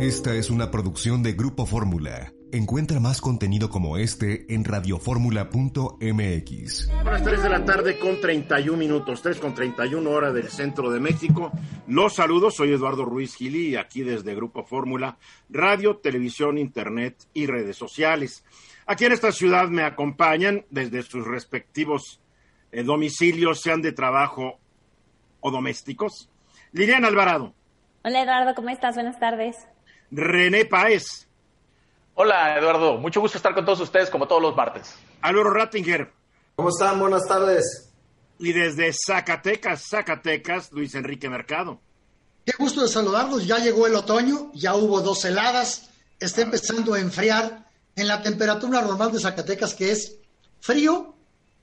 Esta es una producción de Grupo Fórmula. Encuentra más contenido como este en radioformula.mx. A las 3 de la tarde con 31 minutos, 3 con 31 hora del centro de México. Los saludos, soy Eduardo Ruiz Gili, aquí desde Grupo Fórmula, radio, televisión, internet y redes sociales. Aquí en esta ciudad me acompañan desde sus respectivos eh, domicilios, sean de trabajo o domésticos. Liliana Alvarado. Hola Eduardo, ¿cómo estás? Buenas tardes. René Paez. Hola Eduardo, mucho gusto estar con todos ustedes como todos los martes. Álvaro Rattinger. ¿Cómo están? Buenas tardes. Y desde Zacatecas, Zacatecas, Luis Enrique Mercado. Qué gusto de saludarlos. Ya llegó el otoño, ya hubo dos heladas, está empezando a enfriar en la temperatura normal de Zacatecas, que es frío,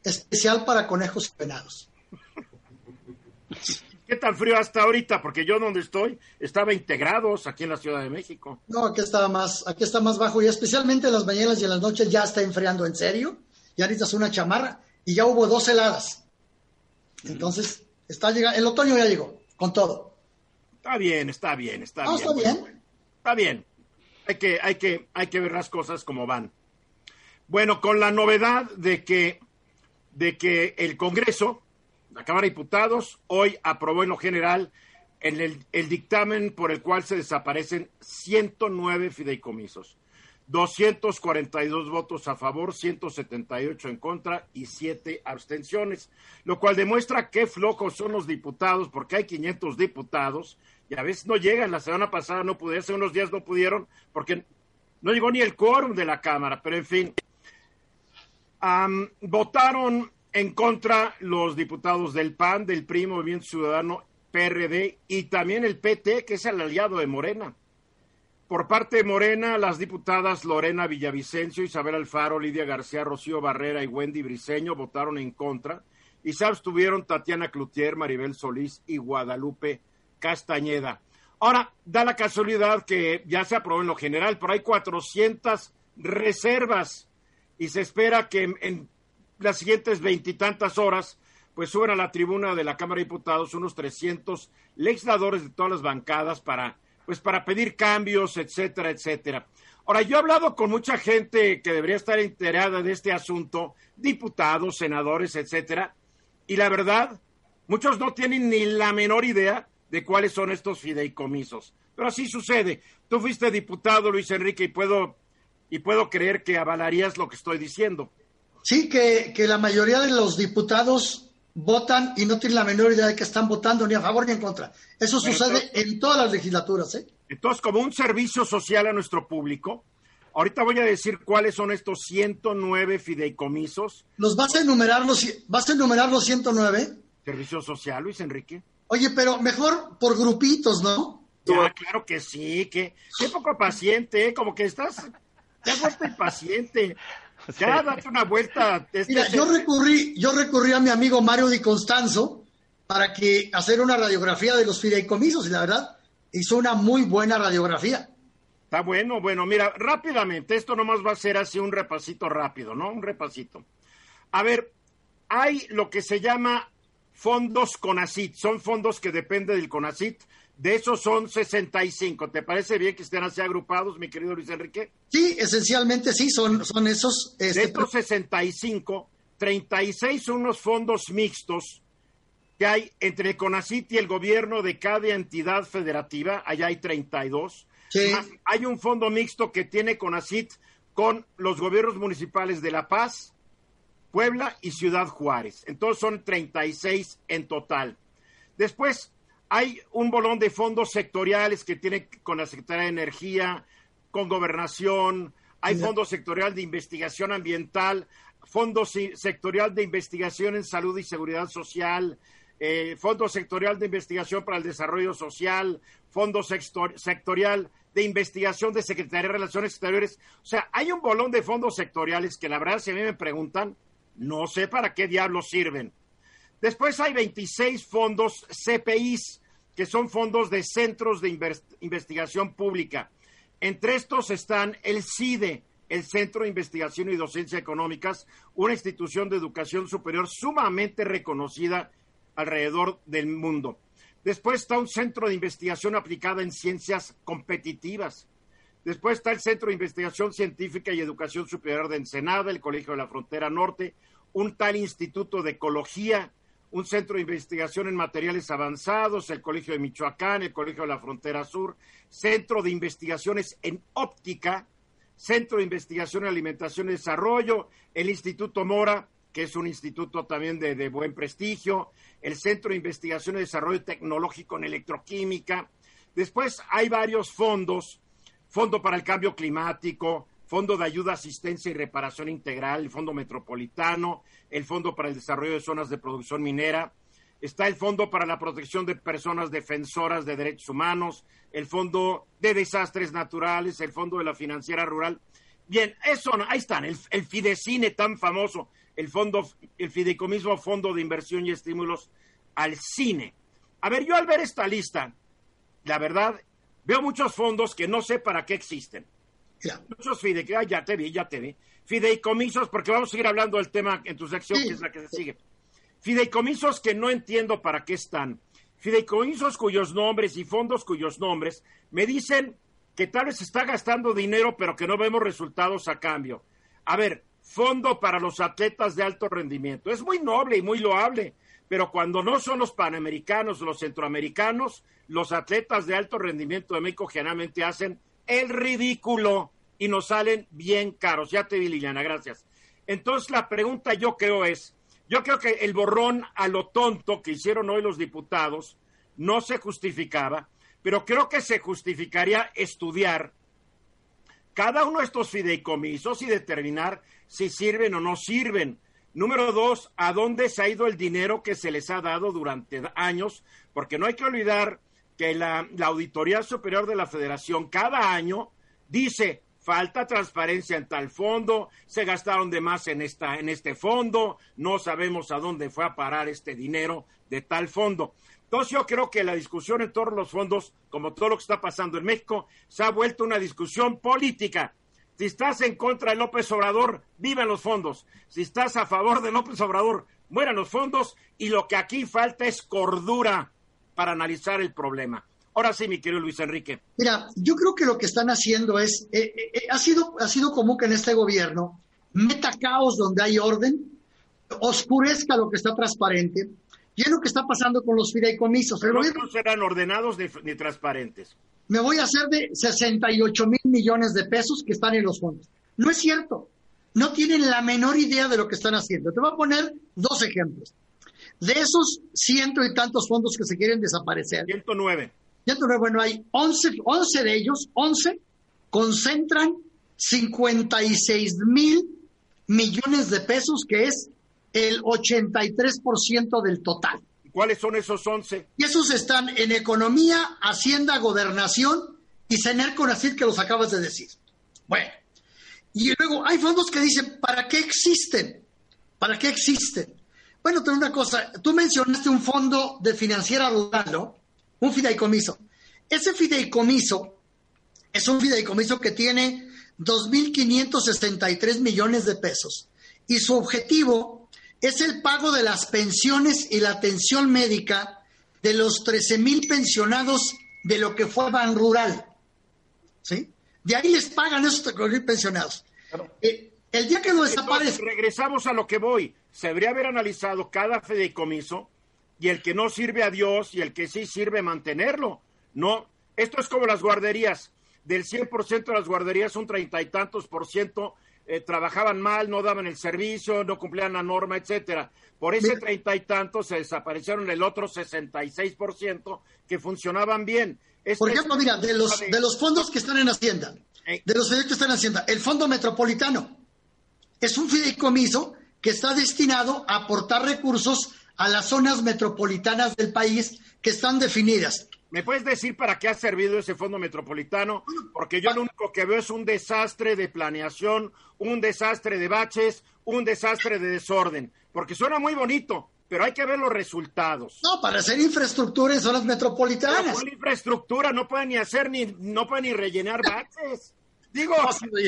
especial para conejos y venados. ¿Qué tan frío hasta ahorita? Porque yo donde estoy estaba integrados aquí en la Ciudad de México. No, aquí está más, aquí está más bajo y especialmente en las mañanas y en las noches ya está enfriando en serio. Ya necesitas una chamarra y ya hubo dos heladas. Entonces, está llegando, el otoño ya llegó, con todo. Está bien, está bien, está no, bien. está bien. Está bien. Hay que, hay que, hay que ver las cosas como van. Bueno, con la novedad de que, de que el Congreso la Cámara de Diputados hoy aprobó en lo general en el, el, dictamen por el cual se desaparecen 109 fideicomisos, 242 votos a favor, 178 en contra y 7 abstenciones, lo cual demuestra qué flojos son los diputados, porque hay 500 diputados y a veces no llegan. La semana pasada no pudieron, hace unos días no pudieron, porque no llegó ni el quórum de la Cámara, pero en fin. Votaron en contra los diputados del PAN, del PRI, Movimiento Ciudadano, PRD y también el PT, que es el aliado de Morena. Por parte de Morena, las diputadas Lorena Villavicencio, Isabel Alfaro, Lidia García, Rocío Barrera y Wendy Briceño votaron en contra y se abstuvieron Tatiana Cloutier, Maribel Solís y Guadalupe Castañeda. Ahora, da la casualidad que ya se aprobó en lo general, pero hay 400 reservas y se espera que en, en las siguientes veintitantas horas, pues suben a la tribuna de la Cámara de Diputados unos 300 legisladores de todas las bancadas para, pues para pedir cambios, etcétera, etcétera. Ahora, yo he hablado con mucha gente que debería estar enterada de este asunto, diputados, senadores, etcétera, y la verdad, muchos no tienen ni la menor idea de cuáles son estos fideicomisos. Pero así sucede. Tú fuiste diputado, Luis Enrique, y puedo, y puedo creer que avalarías lo que estoy diciendo. Sí, que, que, la mayoría de los diputados votan y no tienen la menor idea de que están votando ni a favor ni en contra. Eso Pero sucede entonces, en todas las legislaturas. ¿eh? Entonces, como un servicio social a nuestro público, ahorita voy a decir cuáles son estos 109 fideicomisos. ¿Los vas a enumerar los, vas a enumerar los 109? Servicio social, Luis Enrique. Oye, pero mejor por grupitos, ¿no? Ya, claro que sí, que qué poco paciente, ¿eh? como que estás, te has vuelto impaciente. Ya, date una vuelta. Este Mira, yo recurrí, yo recurrí a mi amigo Mario Di Constanzo para que hacer una radiografía de los fideicomisos y la verdad hizo una muy buena radiografía. Está bueno, bueno, mira, rápidamente, esto nomás va a ser así un repasito rápido, ¿no? Un repasito. A ver, hay lo que se llama fondos CONACIT, son fondos que dependen del CONACIT, de esos son 65. ¿Te parece bien que estén así agrupados, mi querido Luis Enrique? Sí, esencialmente sí, son, son esos. Este... De estos 65, 36 son unos fondos mixtos que hay entre el CONACIT y el gobierno de cada entidad federativa. Allá hay 32. Sí. Más, hay un fondo mixto que tiene CONACIT con los gobiernos municipales de La Paz, Puebla y Ciudad Juárez. Entonces son 36 en total. Después hay un bolón de fondos sectoriales que tiene con la Secretaría de Energía, con Gobernación, hay yeah. fondo sectorial de investigación ambiental, fondo sectorial de investigación en salud y seguridad social, eh, fondo sectorial de investigación para el desarrollo social, fondo sector sectorial de investigación de Secretaría de Relaciones Exteriores. O sea, hay un bolón de fondos sectoriales que la verdad, si a mí me preguntan, no sé para qué diablos sirven. Después hay 26 fondos CPIs, que son fondos de centros de investigación pública. Entre estos están el CIDE, el Centro de Investigación y Docencia Económicas, una institución de educación superior sumamente reconocida alrededor del mundo. Después está un centro de investigación aplicada en ciencias competitivas. Después está el Centro de Investigación Científica y Educación Superior de Ensenada, el Colegio de la Frontera Norte, un tal Instituto de Ecología, un centro de investigación en materiales avanzados, el Colegio de Michoacán, el Colegio de la Frontera Sur, centro de investigaciones en óptica, centro de investigación en alimentación y desarrollo, el Instituto Mora, que es un instituto también de, de buen prestigio, el Centro de Investigación y Desarrollo Tecnológico en Electroquímica. Después hay varios fondos, Fondo para el Cambio Climático, Fondo de Ayuda, Asistencia y Reparación Integral, el Fondo Metropolitano, el Fondo para el Desarrollo de Zonas de Producción Minera, está el Fondo para la Protección de Personas Defensoras de Derechos Humanos, el Fondo de Desastres Naturales, el Fondo de la Financiera Rural. Bien, eso, ahí están, el, el Fidecine tan famoso, el fondo, el Fideicomiso Fondo de Inversión y Estímulos al Cine. A ver, yo al ver esta lista, la verdad, veo muchos fondos que no sé para qué existen. Mira, Muchos fideicomisos, ya te vi, ya te vi. Fideicomisos, porque vamos a seguir hablando del tema en tu sección, Sí. que es la que se sigue. Fideicomisos que no entiendo para qué están. Fideicomisos cuyos nombres y fondos cuyos nombres me dicen que tal vez se está gastando dinero, pero que no vemos resultados a cambio. A ver, fondo para los atletas de alto rendimiento. Es muy noble y muy loable, pero cuando no son los panamericanos los centroamericanos, los atletas de alto rendimiento de México generalmente hacen el ridículo y nos salen bien caros. Ya te vi, Liliana, gracias. Entonces la pregunta yo creo es, yo creo que el borrón a lo tonto que hicieron hoy los diputados no se justificaba, pero creo que se justificaría estudiar cada uno de estos fideicomisos y determinar si sirven o no sirven. Número dos, ¿a dónde se ha ido el dinero que se les ha dado durante años? Porque no hay que olvidar que la, Auditoría Superior de la Federación cada año dice falta transparencia en tal fondo, se gastaron de más en esta en este fondo, no sabemos a dónde fue a parar este dinero de tal fondo. Entonces yo creo que la discusión en torno a los fondos, como todo lo que está pasando en México, se ha vuelto una discusión política. Si estás en contra de López Obrador, vivan los fondos. Si estás a favor de López Obrador, mueran los fondos. Y lo que aquí falta es cordura para analizar el problema. Ahora sí, mi querido Luis Enrique. Mira, yo creo que lo que están haciendo es, eh, eh, eh, ha, sido, ha sido común que en este gobierno meta caos donde hay orden, oscurezca lo que está transparente, y es lo que está pasando con los fideicomisos. El gobierno no serán ordenados ni, ni transparentes. me voy a hacer de 68 mil millones de pesos que están en los fondos. No es cierto. No tienen la menor idea de lo que están haciendo. Te voy a poner dos ejemplos. De esos ciento y tantos fondos que se quieren desaparecer, 109. 109, bueno, hay 11, 11 de ellos, 11, concentran 56 mil millones de pesos, que es el 83% del total. ¿Cuáles son esos 11? Y esos están en economía, hacienda, gobernación y Sener Conacid, que los acabas de decir. Bueno, y luego hay fondos que dicen, ¿para qué existen? ¿Para qué existen? Bueno, pero una cosa, tú mencionaste un fondo de financiera rural, ¿no? Un fideicomiso. Ese fideicomiso es un fideicomiso que tiene 2.563 millones de pesos y su objetivo es el pago de las pensiones y la atención médica de los 13.000 pensionados de lo que fue Ban Rural. ¿Sí? De ahí les pagan esos 13.000 pensionados. Eh, el día que lo desaparezca, regresamos a lo que voy. Se debería haber analizado cada fideicomiso y el que no sirve a Dios y el que sí sirve mantenerlo. No, esto es como las guarderías. Del 100% de las guarderías, un treinta y tantos por ciento eh, trabajaban mal, no daban el servicio, no cumplían la norma, etcétera. Por ese treinta y tantos se desaparecieron el otro 66% que funcionaban bien. Este por es- ejemplo, mira, de los, de los fondos que están en Hacienda, de los fondos que están en Hacienda, el Fondo Metropolitano es un fideicomiso que está destinado a aportar recursos a las zonas metropolitanas del país que están definidas. ¿Me puedes decir para qué ha servido ese fondo metropolitano? Porque yo lo único que veo es un desastre de planeación, un desastre de baches, un desastre de desorden. Porque suena muy bonito, pero hay que ver los resultados. No, para hacer infraestructura en zonas Pero metropolitanas. con la infraestructura no pueden ni hacer ni no pueden ni rellenar baches. Digo, No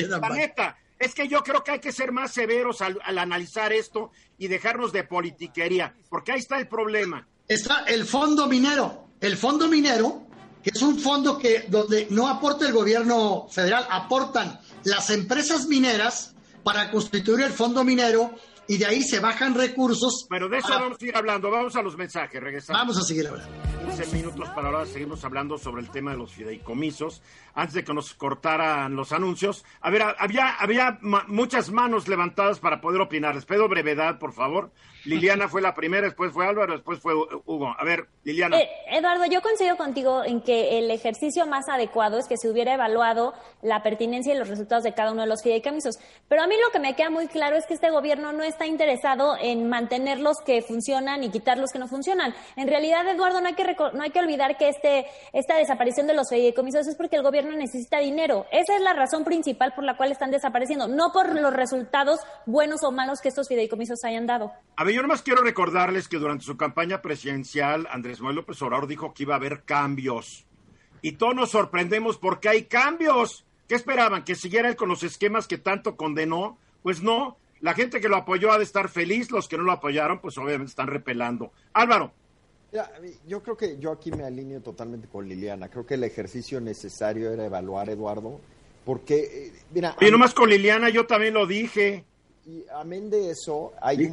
la baches. neta, es que yo creo que hay que ser más severos al, al analizar esto y dejarnos de politiquería, porque ahí está el problema. Está el fondo minero. el fondo minero, que es un fondo que donde no aporta el gobierno federal, aportan las empresas mineras para constituir el fondo minero y de ahí se bajan recursos. Pero de eso para- vamos a ir hablando. Vamos a los mensajes, regresamos. Vamos a seguir hablando. 15 minutos para ahora seguimos hablando sobre el tema de los fideicomisos. Antes de que nos cortaran los anuncios, a ver, había, había muchas manos levantadas para poder opinar. Les pido brevedad, por favor. Liliana fue la primera, después fue Álvaro, después fue Hugo. A ver, Liliana. Eh, Eduardo, yo coincido contigo en que el ejercicio más adecuado es que se hubiera evaluado la pertinencia y los resultados de cada uno de los fideicomisos. Pero a mí lo que me queda muy claro es que este gobierno no está interesado en mantener los que funcionan y quitar los que no funcionan. En realidad, Eduardo, no hay que, no hay que olvidar que este, esta desaparición de los fideicomisos es porque el gobierno necesita dinero. Esa es la razón principal por la cual están desapareciendo, no por los resultados buenos o malos que estos fideicomisos hayan dado. A ver, yo nomás quiero recordarles que durante su campaña presidencial, Andrés Manuel López Obrador dijo que iba a haber cambios. Y todos nos sorprendemos porque hay cambios. ¿Qué esperaban? ¿Que siguiera él con los esquemas que tanto condenó? Pues no. La gente que lo apoyó ha de estar feliz, los que no lo apoyaron, pues obviamente están repelando. Álvaro, yo creo que yo aquí me alineo totalmente con Liliana. Creo que el ejercicio necesario era evaluar, Eduardo, porque, eh, mira, y nomás con Liliana yo también lo dije. y amén de eso, hay un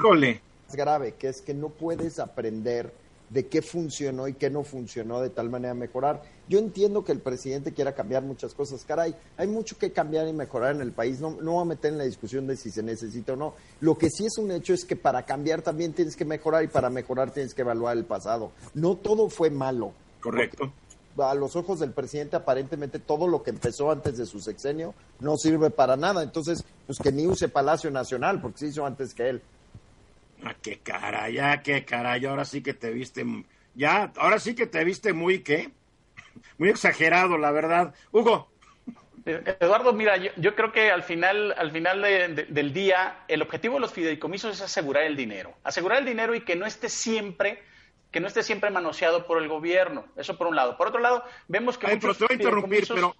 grave, que es que no puedes aprender de qué funcionó y qué no funcionó de tal manera mejorar. Yo entiendo que el presidente quiera cambiar muchas cosas, caray, hay mucho que cambiar y mejorar en el país, no, no voy a meter en la discusión de si se necesita o no. Lo que sí es un hecho es que para cambiar también tienes que mejorar y para mejorar tienes que evaluar el pasado. No todo fue malo. Correcto. a los ojos del presidente aparentemente todo lo que empezó antes de su sexenio no sirve para nada. Entonces, pues que ni use Palacio Nacional, porque se hizo antes que él. Ah, qué caray, ya, qué caray, ahora sí que te viste, ya, ahora sí que te viste muy, ¿qué? Muy exagerado, la verdad. Hugo, Eh, Eduardo, mira, yo, yo creo que al final, al final de- de- del día, el objetivo de los fideicomisos es asegurar el dinero. Asegurar el dinero y que no esté siempre, que no esté siempre manoseado por el gobierno. Eso por un lado. Por otro lado, vemos que ay, pero te voy a interrumpir, pero,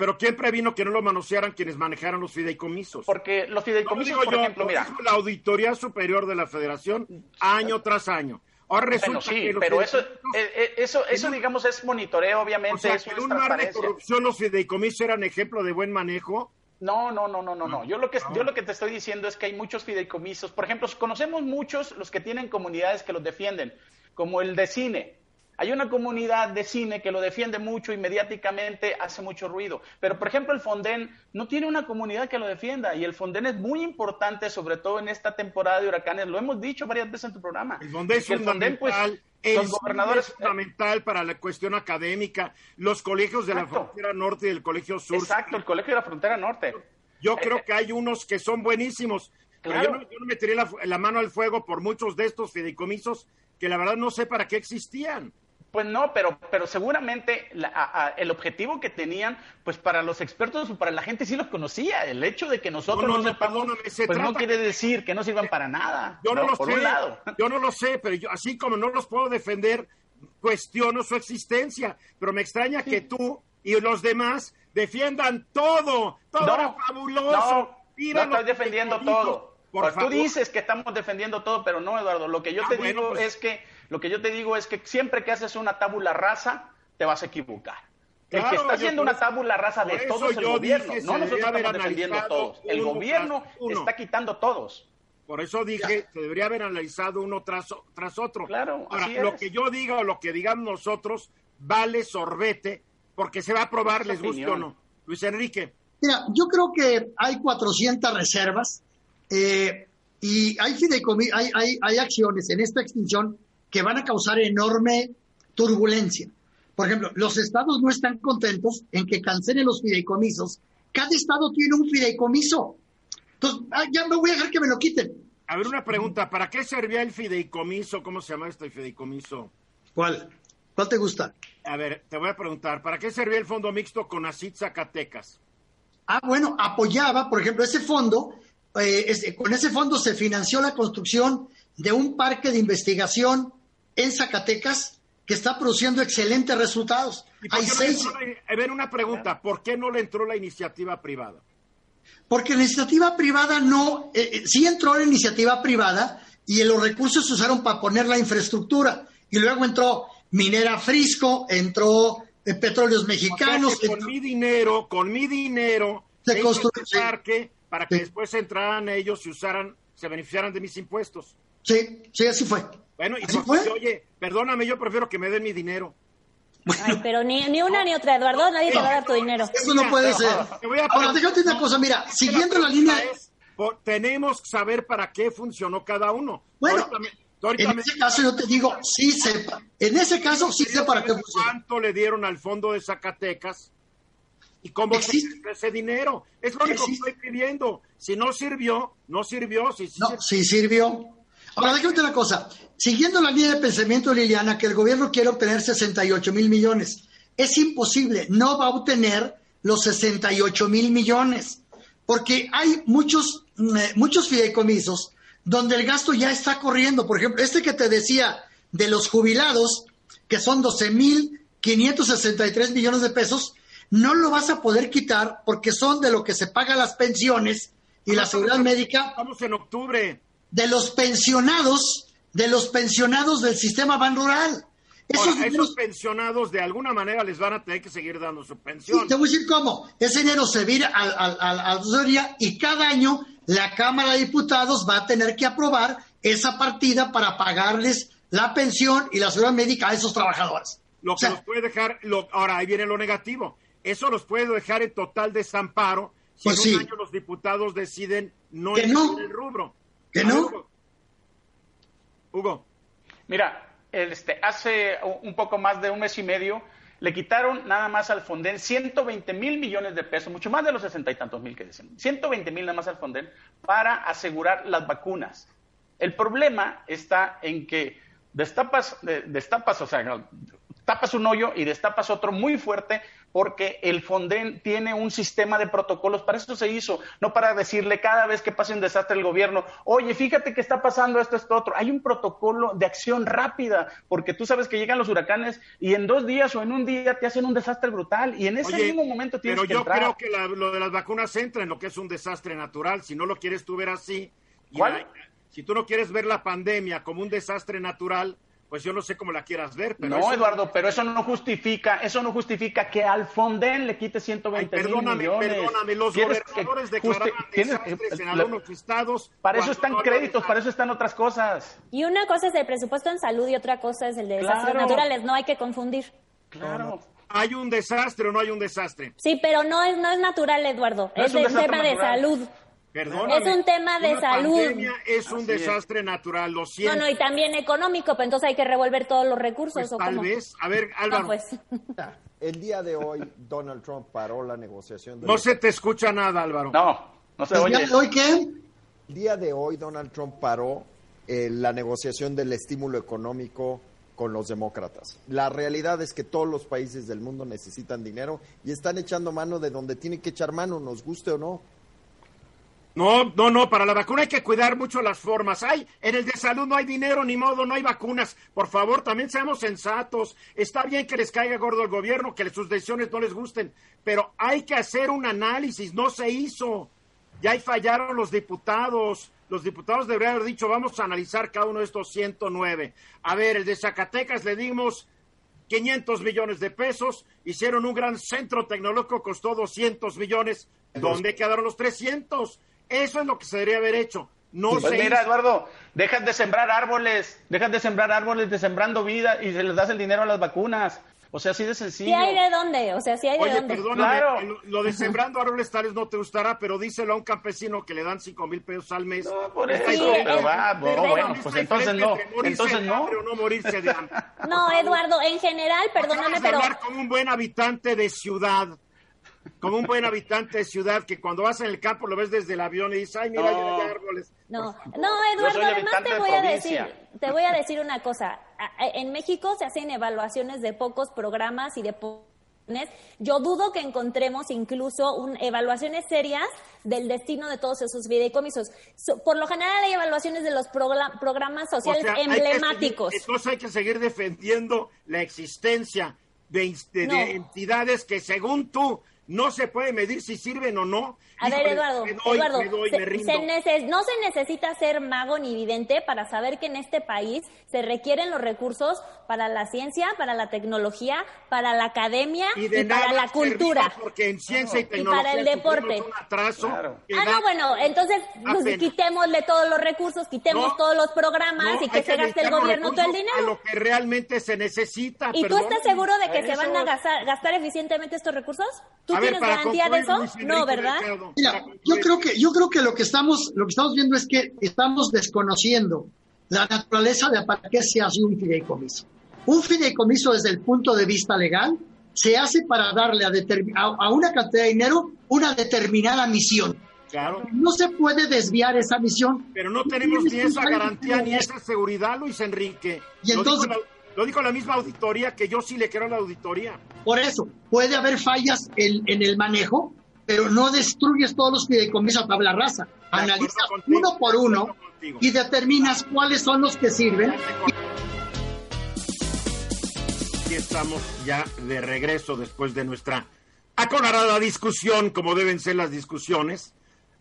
pero ¿quién previno que no lo manosearan quienes manejaran los fideicomisos? porque los No lo fideicomisos, digo por yo, ejemplo, lo mira, dijo la Auditoría Superior de la Federación año tras año. Ahora resulta bueno, sí, que los pero eso, eh, eh, eso, eso digamos es monitoreo, obviamente, o sea, eso que en un mar de corrupción los fideicomisos eran ejemplo de buen manejo. No, no, no, no, no, no. Yo lo que yo lo que te estoy diciendo es que hay muchos fideicomisos. Por ejemplo, conocemos muchos los que tienen comunidades que los defienden, como el de cine. Hay una comunidad de cine que lo defiende mucho y mediáticamente hace mucho ruido. Pero, por ejemplo, el Fonden no tiene una comunidad que lo defienda. Y el Fonden es muy importante, sobre todo en esta temporada de huracanes. Lo hemos dicho varias veces en tu programa. El Fonden es el Fonden, pues, fundamental. el los cine gobernadores... es fundamental para la cuestión académica. Los colegios de la frontera norte y del colegio sur. Exacto, el Colegio de la Frontera Norte. Yo Eh, creo eh, que hay unos que son buenísimos, pero yo no, yo no metería la, la mano al fuego por muchos de estos fideicomisos que la verdad no sé para qué existían. Pues no, pero, pero seguramente la- a- a- el objetivo que tenían, pues para los expertos o para la gente sí los conocía. El hecho de que nosotros No, no, no, no, sepamos, se pues no trata- quiere decir que no sirvan para nada. Yo no, lo por sé, un lado. yo no lo sé, pero yo, así como no los puedo defender, cuestiono su existencia. Pero me extraña que tú y los demás defiendan todo, todo No, era fabuloso. No, no estás defendiendo todo. Por Pues tú favor. dices que estamos defendiendo todo, pero no, Eduardo. Lo que yo Ah, te bueno, digo pues- es que lo que yo te digo es que siempre que haces una tábula rasa, te vas a equivocar. el que está haciendo una tabula rasa de todos es el yo gobierno. no nosotros estamos defendiendo todos. El uno gobierno está quitando todos. Por eso dije, se debería haber analizado uno tras, tras otro. Claro, Ahora, así lo es. que yo diga o lo que digamos nosotros vale sorbete, porque se va a aprobar, Es les guste o no. Luis Enrique, Mira, yo creo que hay 400 reservas eh, y hay, hay, hay, hay acciones en esta extinción que van a causar enorme turbulencia. Por ejemplo, los estados no están contentos en que cancelen los fideicomisos. Cada estado tiene un fideicomiso. Entonces, ah, ya me voy a dejar que me lo quiten. a ver una pregunta, ¿para qué servía el fideicomiso? ¿Cómo se llama este fideicomiso? ¿Cuál? ¿Cuál te gusta? A ver, te voy a preguntar, ¿para qué servía el fondo mixto con ACID Zacatecas? Ah, bueno, apoyaba, por ejemplo, ese fondo, eh, con ese fondo se financió la construcción de un parque de investigación en Zacatecas que está produciendo excelentes resultados. ¿Y por Hay seis, a ver, una pregunta, ¿por qué no le entró la iniciativa privada? porque la iniciativa privada no, eh, eh, sí entró la iniciativa privada y los recursos se usaron para poner la infraestructura y luego entró Minera Frisco, entró eh, Petróleos Mexicanos. O sea que con entró- mi dinero, con mi dinero, Se construyó- este parque para que Sí. después entraran ellos y usaran, se beneficiaran de mis impuestos. Sí, sí, así fue. Bueno, y ¿Así no- fue? oye, perdóname, yo prefiero que me den mi dinero. Ay, pero ni, ni una ni otra, Eduardo, nadie te va a dar tu dinero. Eso no puede ser. Te voy a Ahora, déjate una cosa, mira, siguiendo la línea, es, por- tenemos que saber para qué funcionó cada uno. Bueno, Ahorita me- ahorita en me- ese caso yo te digo, sí sepa. En ese caso sí sé para qué funciona. ¿Cuánto le dieron al fondo de Zacatecas? ¿Y cómo se Existe. ese dinero? Es lo único que estoy pidiendo. Si no sirvió, no sirvió. Si, sí No, sirvió, sí sirvió. Ahora, déjame una cosa. Siguiendo la línea de pensamiento de Liliana, que el gobierno quiere obtener 68 mil millones. Es imposible, no va a obtener los 68 mil millones, porque hay muchos, mm, eh, muchos fideicomisos donde el gasto ya está corriendo. Por ejemplo, este que te decía de los jubilados, que son 12 mil 563 millones de pesos, no lo vas a poder quitar porque son de lo que se paga las pensiones y la seguridad médica Estamos en octubre. De los pensionados, de los pensionados del sistema ban rural. Esos Ahora, dineros- esos pensionados de alguna manera les van a tener que seguir dando su Sí, pensión. te voy a decir cómo. Ese dinero se vira al, al, al- a la tesorería y cada año la Cámara de Diputados va a tener que aprobar esa partida para pagarles la pensión y la seguridad médica a esos trabajadores. Lo O que sea, los puede dejar, lo- ahora ahí viene lo negativo. Eso los puede dejar en total desamparo si Pues en sí. un año los diputados deciden no Que no. el rubro. Que no. Hugo. Hugo, Mira, este, hace un poco más de un mes y medio le quitaron nada más al Fonden 120 mil millones de pesos, mucho más de los sesenta y tantos mil que dicen, 120 mil nada más al Fonden para asegurar las vacunas. El problema está en que destapas, de- destapas, o sea, tapas un hoyo y destapas otro muy fuerte porque el Fonden tiene un sistema de protocolos, para eso se hizo, no para decirle cada vez que pase un desastre el gobierno, oye, fíjate que está pasando esto, esto, otro. Hay un protocolo de acción rápida, porque tú sabes que llegan los huracanes y en dos días o en un día te hacen un desastre brutal y en ese Oye, mismo momento tienes pero que yo entrar. creo que la- lo de las vacunas entra en lo que es un desastre natural. Si no lo quieres tú ver así, y ¿Cuál? la- si tú no quieres ver la pandemia como un desastre natural, pues yo no sé cómo la quieras ver. Pero no, eso- Eduardo, pero eso no justifica, eso no justifica que al Fonden le quite Ay, 120 mil perdóname, millones. perdóname, los gobernadores tienes- desastres en la- algunos estados. Para eso están no créditos, para eso están otras cosas. Y una cosa es el presupuesto en salud y otra cosa es el de desastres Claro. naturales, no hay que confundir. Claro. ¿Hay un desastre o no hay un desastre? Sí, pero no es, no es natural, Eduardo, No es, es un tema de salud. Perdóname. Es un tema de Una salud. pandemia es un Así es. desastre natural, lo No, siento. no, y también económico, pero entonces hay que revolver todos los recursos. Pues ¿o tal cómo? vez. A ver, Álvaro, No, pues. El día de hoy, Donald Trump paró la negociación. De no los- se te escucha nada, Álvaro. No, no se ¿el oye. día de hoy qué? El día de hoy, Donald Trump paró eh, la negociación del estímulo económico con los demócratas. La realidad es que todos los países del mundo necesitan dinero y están echando mano de donde tienen que echar mano, nos guste o no. No, no, no, para la vacuna hay que cuidar mucho las formas. Hay, en el de salud no hay dinero, ni modo, no hay vacunas. Por favor, también seamos sensatos. Está bien que les caiga gordo el gobierno, que sus decisiones no les gusten, pero hay que hacer un análisis, no se hizo. Ya ahí fallaron los diputados. Los diputados deberían haber dicho, vamos a analizar cada uno de estos 109. A ver, el de Zacatecas le dimos 500 millones de pesos, hicieron un gran centro tecnológico, costó 200 millones. ¿Dónde quedaron los 300? Eso es lo que se debería haber hecho. No Pues se mira, hizo. Eduardo, dejas de sembrar árboles, dejas de sembrar árboles, de sembrando vida y se les das el dinero a las vacunas. O sea, así de sencillo. Sí hay de dónde, o sea, sí hay de Oye, dónde. perdóname, Claro. lo, de sembrando árboles tales no te gustará, pero díselo a un campesino que le dan 5 mil pesos al mes. No, por eso, diferente. pero va, no, Pero bueno, está pues entonces no, entonces no. hambre o no morirse de hambre. No, Eduardo, en general, perdóname, pero hablar como un buen habitante de ciudad. Como un buen habitante de ciudad que cuando vas en el campo lo ves desde el avión y dices, ay, mira, No. ya hay árboles. No, favor. no, Eduardo, además te de voy a decir, te voy a decir una cosa. En México se hacen evaluaciones de pocos programas y de po- yo dudo que encontremos incluso un, evaluaciones serias del destino de todos esos fideicomisos. So- por lo general hay evaluaciones de los progr- programas O sociales sea, emblemáticos. seguir- entonces hay que seguir defendiendo la existencia de, de- entidades que según tú no se puede medir si sirven o no. A ver, Eduardo, Eduardo, no se necesita ser mago ni vidente para saber que en este país se requieren los recursos para la ciencia, para la tecnología, para la academia y, para la cultura. Porque en ciencia y tecnología para el deporte. Un atraso ah, no, bueno, entonces pues, quitémosle todos los recursos, quitemos todos los programas y que se gaste el gobierno todo el dinero. A lo que realmente se necesita. ¿Y tú estás seguro de que se van a gastar, gastar eficientemente estos recursos? ¿Tú tienes garantía de eso? No, ¿verdad? Mira, yo creo que yo creo que lo que estamos lo que estamos viendo es que estamos desconociendo la naturaleza de para qué se hace un fideicomiso. Un fideicomiso desde el punto de vista legal se hace para darle a, a, una cantidad de dinero una determinada misión. Claro. No se puede desviar esa misión. Pero no tenemos ni esa garantía ni esa seguridad, Luis Enrique. Y entonces, lo dijo la misma auditoría, que yo sí le quiero a la auditoría. Por eso, puede haber fallas en, el manejo, pero no destruyes todos los fideicomisos a tabla rasa. Analizas uno por uno y determinas cuáles son los que sirven. Aquí estamos ya de regreso después de nuestra aclarada discusión, como deben ser las discusiones.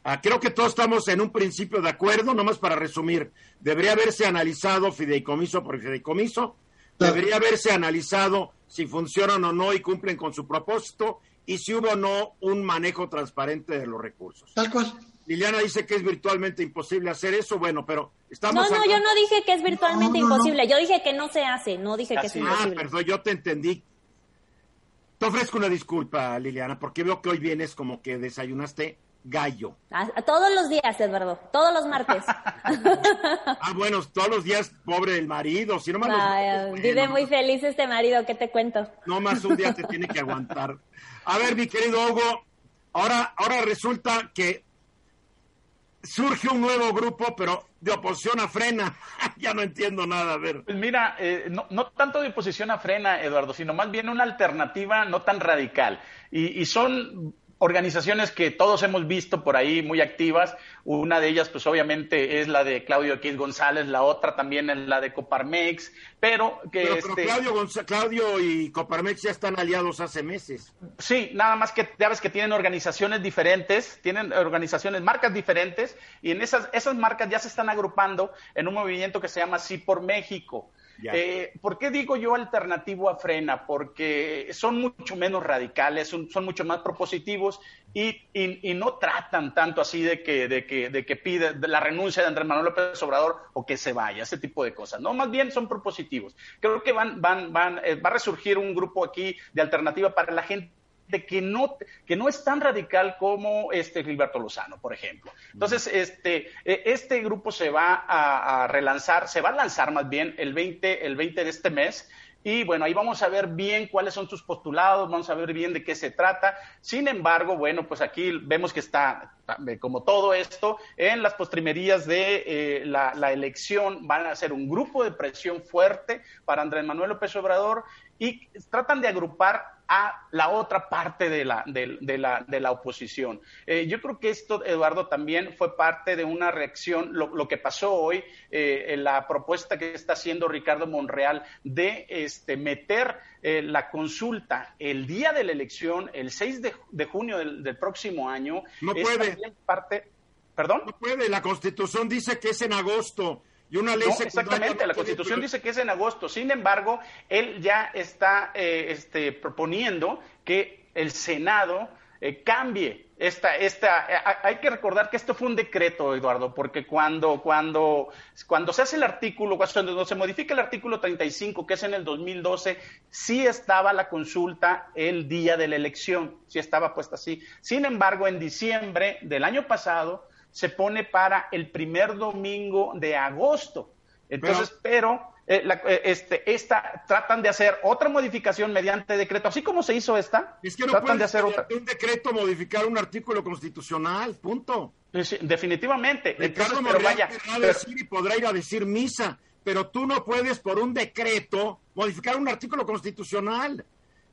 Ah, creo que todos estamos en un principio de acuerdo, nomás para resumir. Debería haberse analizado fideicomiso por fideicomiso Debería haberse analizado si funcionan o no y cumplen con su propósito y si hubo o no un manejo transparente de los recursos. Tal cual. Liliana dice que es virtualmente imposible hacer eso, bueno, pero estamos... No, no, yo no dije que es virtualmente imposible, yo dije que no se hace, no dije que es imposible. Ah, perdón, yo te entendí. Te ofrezco una disculpa, Liliana, porque veo que hoy vienes como que desayunaste gallo. A, todos los días, Eduardo, todos los martes. ah, bueno, todos los días, pobre el marido, si no más Vive muy feliz este marido, ¿qué te cuento? No más un día te tiene que aguantar. A ver, mi querido Hugo, ahora, ahora resulta que surge un nuevo grupo, pero de oposición a frena. ya no entiendo nada, a ver. Pues mira, eh, no, no, tanto de oposición a frena, Eduardo, sino más bien una alternativa no tan radical. Y, y son organizaciones que todos hemos visto por ahí muy activas. Una de ellas, pues obviamente, es la de Claudio X González, la otra también es la de Coparmex, pero que... Pero, este... Claudio, Claudio y Coparmex ya están aliados hace meses. Sí, nada más que ya ves que tienen organizaciones diferentes, tienen organizaciones, marcas diferentes, y en esas, esas marcas ya se están agrupando en un movimiento que se llama Sí por México. Eh, ¿Por qué digo yo alternativo a Frena? Porque son mucho menos radicales, son, mucho más propositivos y, no tratan tanto así de que, de que, de que pide la renuncia de Andrés Manuel López Obrador o que se vaya, ese tipo de cosas. No, más bien son propositivos. Creo que van, van, van, eh, va a resurgir un grupo aquí de alternativa para la gente de que no, que no es tan radical como este Gilberto Lozano, por ejemplo. Entonces, este, e, este grupo se va a, relanzar, se va a lanzar más bien el 20, el 20 de este mes. Y bueno, ahí vamos a ver bien cuáles son sus postulados, vamos a ver bien de qué se trata. Sin embargo, bueno, pues aquí vemos que está, como todo esto, en las postrimerías de eh, la, la, elección van a ser un grupo de presión fuerte para Andrés Manuel López Obrador y tratan de agrupar a la otra parte de la, de, la, de la oposición. Eh, yo creo que esto, Eduardo, también fue parte de una reacción, lo, que pasó hoy, eh, en la propuesta que está haciendo Ricardo Monreal de este, meter eh, la consulta el día de la elección, el 6 de, junio del, próximo año. No puede. parte, ¿Perdón? No puede, la Constitución dice que es en agosto. Y una ley Exactamente, la Constitución dice que es en agosto. Sin embargo, él ya está eh, este, proponiendo que el Senado eh, cambie esta, esta, eh, hay que recordar que esto fue un decreto, Eduardo, porque cuando, cuando, cuando se hace el artículo, cuando se modifica el artículo 35, que es en el 2012, sí estaba la consulta el día de la elección, sí estaba puesta así. Sin embargo, en diciembre del año pasado, se pone para el primer domingo de agosto. Entonces, pero, eh, eh, este, esta, tratan de hacer otra modificación mediante decreto, así como se hizo esta. Es que no tratan de hacer otra. un decreto modificar un artículo constitucional, punto. definitivamente. Entonces, pero vaya, decir y podrá ir a decir misa, pero tú no puedes por un decreto modificar un artículo constitucional.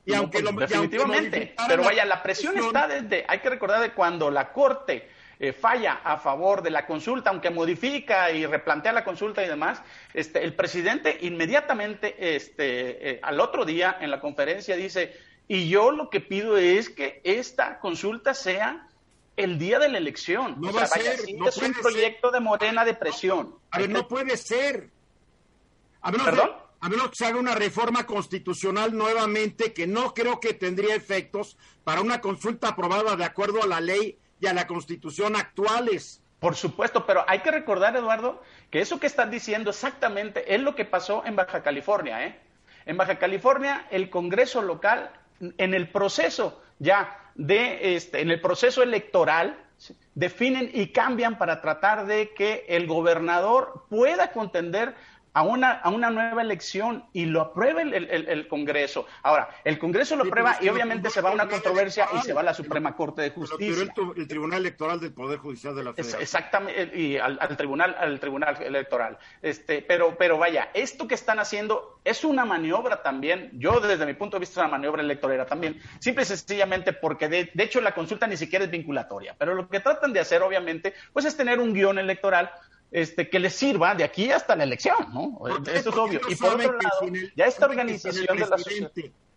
Y aunque lo, definitivamente, pero vaya, la presión está desde, hay que recordar de cuando la Corte eh, falla a favor de la consulta, aunque modifica y replantea la consulta y demás, este, el presidente inmediatamente, este, eh, al otro día en la conferencia dice, Y yo lo que pido es que esta consulta sea el día de la elección. No va a ser. no es un proyecto de Morena de presión. A ver, no puede ser. A menos, ¿Perdón? a menos que se haga una reforma constitucional nuevamente que no creo que tendría efectos para una consulta aprobada de acuerdo a la ley y a la constitución actuales. Por supuesto, pero hay que recordar, Eduardo, que eso que estás diciendo exactamente es lo que pasó en Baja California. ¿eh? En Baja California, el Congreso local, en el proceso ya de, este, en el proceso electoral, definen y cambian para tratar de que el gobernador pueda contender a una, a una nueva elección y lo apruebe el, el, el Congreso. Ahora, el Congreso lo aprueba y obviamente se va a una controversia y se va a la Suprema Corte de Justicia. Pero el, el, Tribunal Electoral del Poder Judicial de la Federación. Exactamente, y al, al, Tribunal, al Tribunal Electoral. Este, pero, pero vaya, esto que están haciendo es una maniobra también, yo desde mi punto de vista es una maniobra electoral también, simple y sencillamente porque de, de hecho la consulta ni siquiera es vinculatoria, pero lo que tratan de hacer obviamente, pues es tener un guion electoral este, que les sirva de aquí hasta la elección, ¿no? Eso es obvio. No y por otro lado, el, ya esta organización de la sociedad...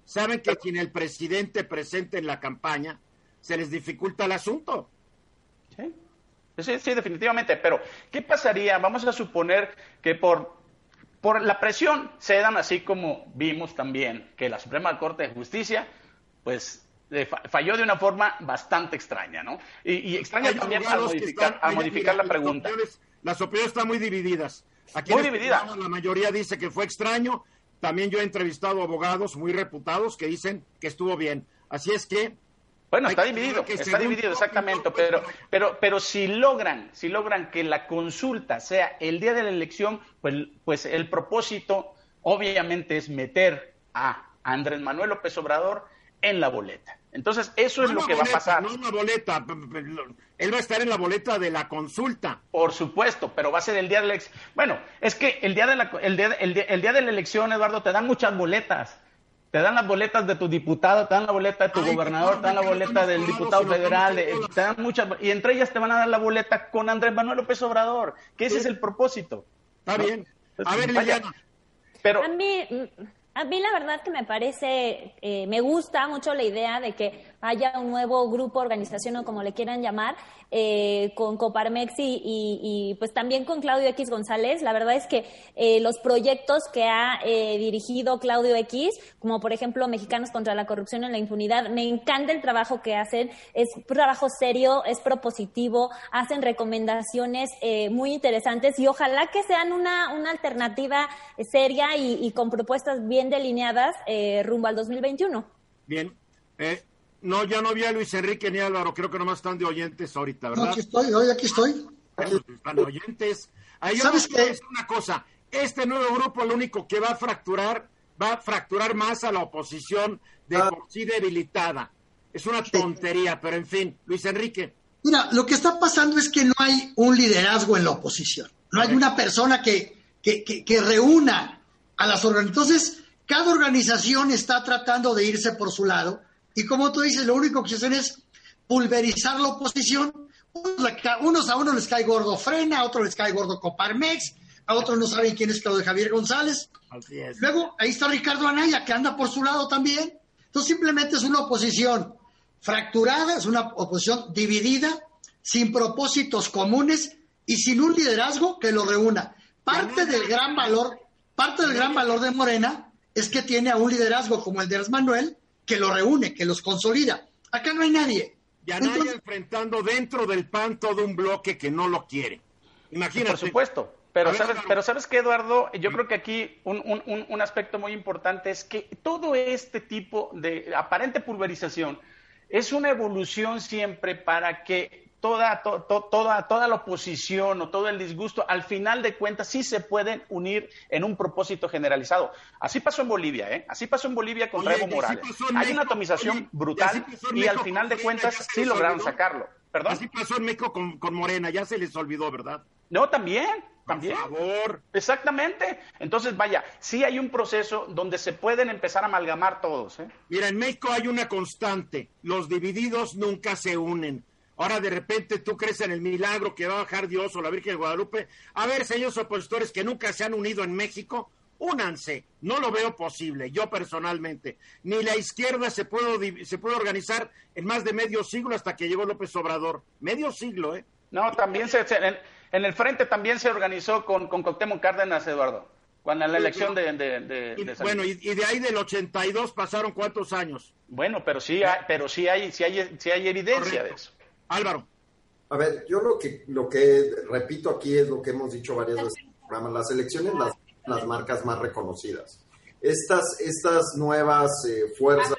Saben que sin el presidente presente en la campaña se les dificulta el asunto. Sí. Sí, sí, definitivamente. Pero, ¿qué pasaría? Vamos a suponer que por, por la presión se dan así como vimos también que la Suprema Corte de Justicia, pues falló de una forma bastante extraña, ¿no? Y, y extraña Hay también al modificar, están, a modificar mira, la pregunta. Las opiniones están muy divididas. Aquí muy este dividida. programa, La mayoría dice que fue extraño. También yo he entrevistado abogados muy reputados que dicen que estuvo bien. Así es que bueno, está dividido, está dividido, exactamente, todo, pero, pero, pero si logran, si logran que la consulta sea el día de la elección, pues, pues el propósito obviamente es meter a Andrés Manuel López Obrador en la boleta. Entonces, eso es no lo que va a pasar. No una boleta. Él va a estar en la boleta de la consulta. Por supuesto, pero va a ser el día de la elección. Bueno, es que el día de la, el día, el día, el día de la elección, Eduardo, te dan muchas boletas. Te dan las boletas de tu diputado, te dan la boleta de tu Ay, gobernador, te dan la boleta del diputado federal, de- todos. te dan muchas, y entre ellas te van a dar la boleta con Andrés Manuel López Obrador, que ese Sí. es el propósito. Está ¿no? bien. A Entonces, ver, vaya, Liliana. Pero A mí, a mí la verdad que me parece, eh, me gusta mucho la idea de que haya un nuevo grupo, organización o como le quieran llamar, eh, con Coparmex y, y- pues también con Claudio X González. La verdad es que eh, los proyectos que ha eh, dirigido Claudio X, como por ejemplo Mexicanos contra la Corrupción y la Impunidad, me encanta el trabajo que hacen. Es un trabajo serio, es propositivo, hacen recomendaciones eh, muy interesantes y ojalá que sean una, una alternativa seria y, y con propuestas bien delineadas eh, rumbo al 2021. Bien. Eh, no, ya no vi a Luis Enrique ni a Álvaro. Creo que nomás están de oyentes ahorita, No, ¿verdad? aquí estoy, hoy aquí estoy. Bueno, están de oyentes. Ahí yo ¿Sabes quiero qué? una cosa. Este nuevo grupo lo único que va a fracturar, va a fracturar más a la oposición de Ah. por sí debilitada. Es una tontería, pero en fin. Luis Enrique. Mira, lo que está pasando es que no hay un liderazgo en la oposición. No hay una persona que, que, que- que reúna a las organizaciones. Entonces, cada organización está tratando de irse por su lado. Y como tú dices, lo único que hacen es pulverizar la oposición. Unos, a unos les cae gordo Frena, a otros les cae gordo Coparmex, a otros no saben quién es Claudio Javier González. Luego, ahí está Ricardo Anaya, que anda por su lado también. Entonces, simplemente es una oposición fracturada, es una oposición dividida, sin propósitos comunes y sin un liderazgo que lo reúna. Parte del gran valor, parte del gran valor de Morena es que tiene a un liderazgo como el de Andrés Manuel que lo reúne, que los consolida. Acá no hay nadie. Y Anaya Entonces- enfrentando dentro del PAN todo un bloque que no lo quiere. Imagínate. Por supuesto. Pero A ver, sabes, pero sabes que Eduardo, yo creo que aquí un, un- un- un aspecto muy importante es que todo este tipo de aparente pulverización es una evolución siempre para que toda, to- to- toda, toda la oposición o todo el disgusto, al final de cuentas, sí se pueden unir en un propósito generalizado. Así pasó en Bolivia, ¿eh? Así pasó en Bolivia contra Oye, Evo Morales. Hay México, una atomización y brutal y al final de con cuentas sí lograron olvidó. sacarlo. ¿Perdón? Así pasó en México con, con Morena, ya se les olvidó, ¿verdad? No, también, también. Por favor. Exactamente. Entonces, vaya, sí hay un proceso donde se pueden empezar a amalgamar todos. ¿eh? Mira, en México hay una constante. Los divididos nunca se unen. Ahora de repente tú crees en el milagro que va a bajar Dios o la Virgen de Guadalupe. A ver, señores opositores que nunca se han unido en México, únanse. No lo veo posible, yo personalmente. Ni la izquierda se puede, se puede organizar en más de medio siglo hasta que llegó López Obrador. Medio siglo, ¿eh? No, también se, en, el frente también se organizó con, con Cárdenas, Eduardo, cuando en la elección de, de, Bueno, y, de ahí del 82 pasaron cuántos años. Bueno, pero sí hay, pero sí hay, sí hay, sí hay evidencia de eso. Álvaro. A ver, yo lo que, lo que repito aquí es lo que hemos dicho varias veces en el programa. Las elecciones las, las marcas más reconocidas. Estas, estas nuevas eh, fuerzas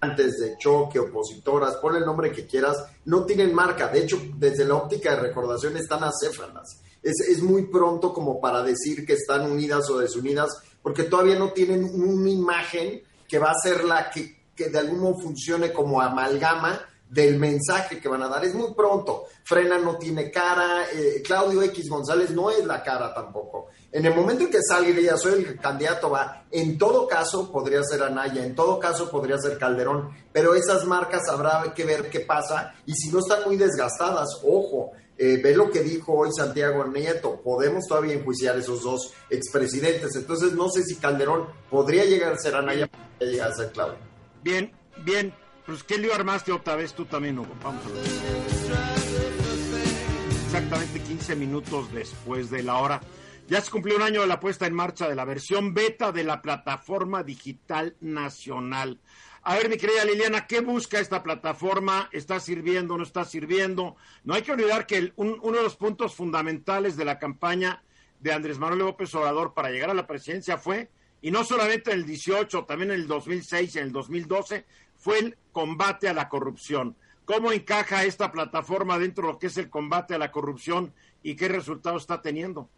antes de choque, opositoras, pon el nombre que quieras, no tienen marca. De hecho, desde la óptica de recordación están acéfalas. Es, es muy pronto como para decir que están unidas o desunidas, porque todavía no tienen una imagen que va a ser la que, que de algún modo funcione como amalgama del mensaje que van a dar. Es muy pronto. Frena no tiene cara, eh, Claudio X González no es la cara tampoco. En el momento en que salga y diga soy el candidato, va, en todo caso podría ser Anaya, en todo caso podría ser Calderón, pero esas marcas habrá que ver qué pasa y si no están muy desgastadas, ojo. Eh, ve lo que dijo hoy Santiago Nieto, podemos todavía enjuiciar esos dos expresidentes, entonces no sé si Calderón podría llegar a ser Anaya, podría llegar a ser Claudio. Bien, bien, pues ¿qué lío armaste otra vez tú también, Hugo? Vamos a ver. Exactamente 15 minutos después de la hora. Ya se cumplió un año de la puesta en marcha de la versión beta de la plataforma digital nacional. A ver, mi querida Liliana, ¿qué busca esta plataforma? ¿Está sirviendo? ¿No está sirviendo? No hay que olvidar que uno de los puntos fundamentales de la campaña de Andrés Manuel López Obrador para llegar a la presidencia fue, y no solamente en el 18, también en el 2006 y en el 2012, fue el combate a la corrupción. ¿Cómo encaja esta plataforma dentro de lo que es el combate a la corrupción y qué resultado está teniendo?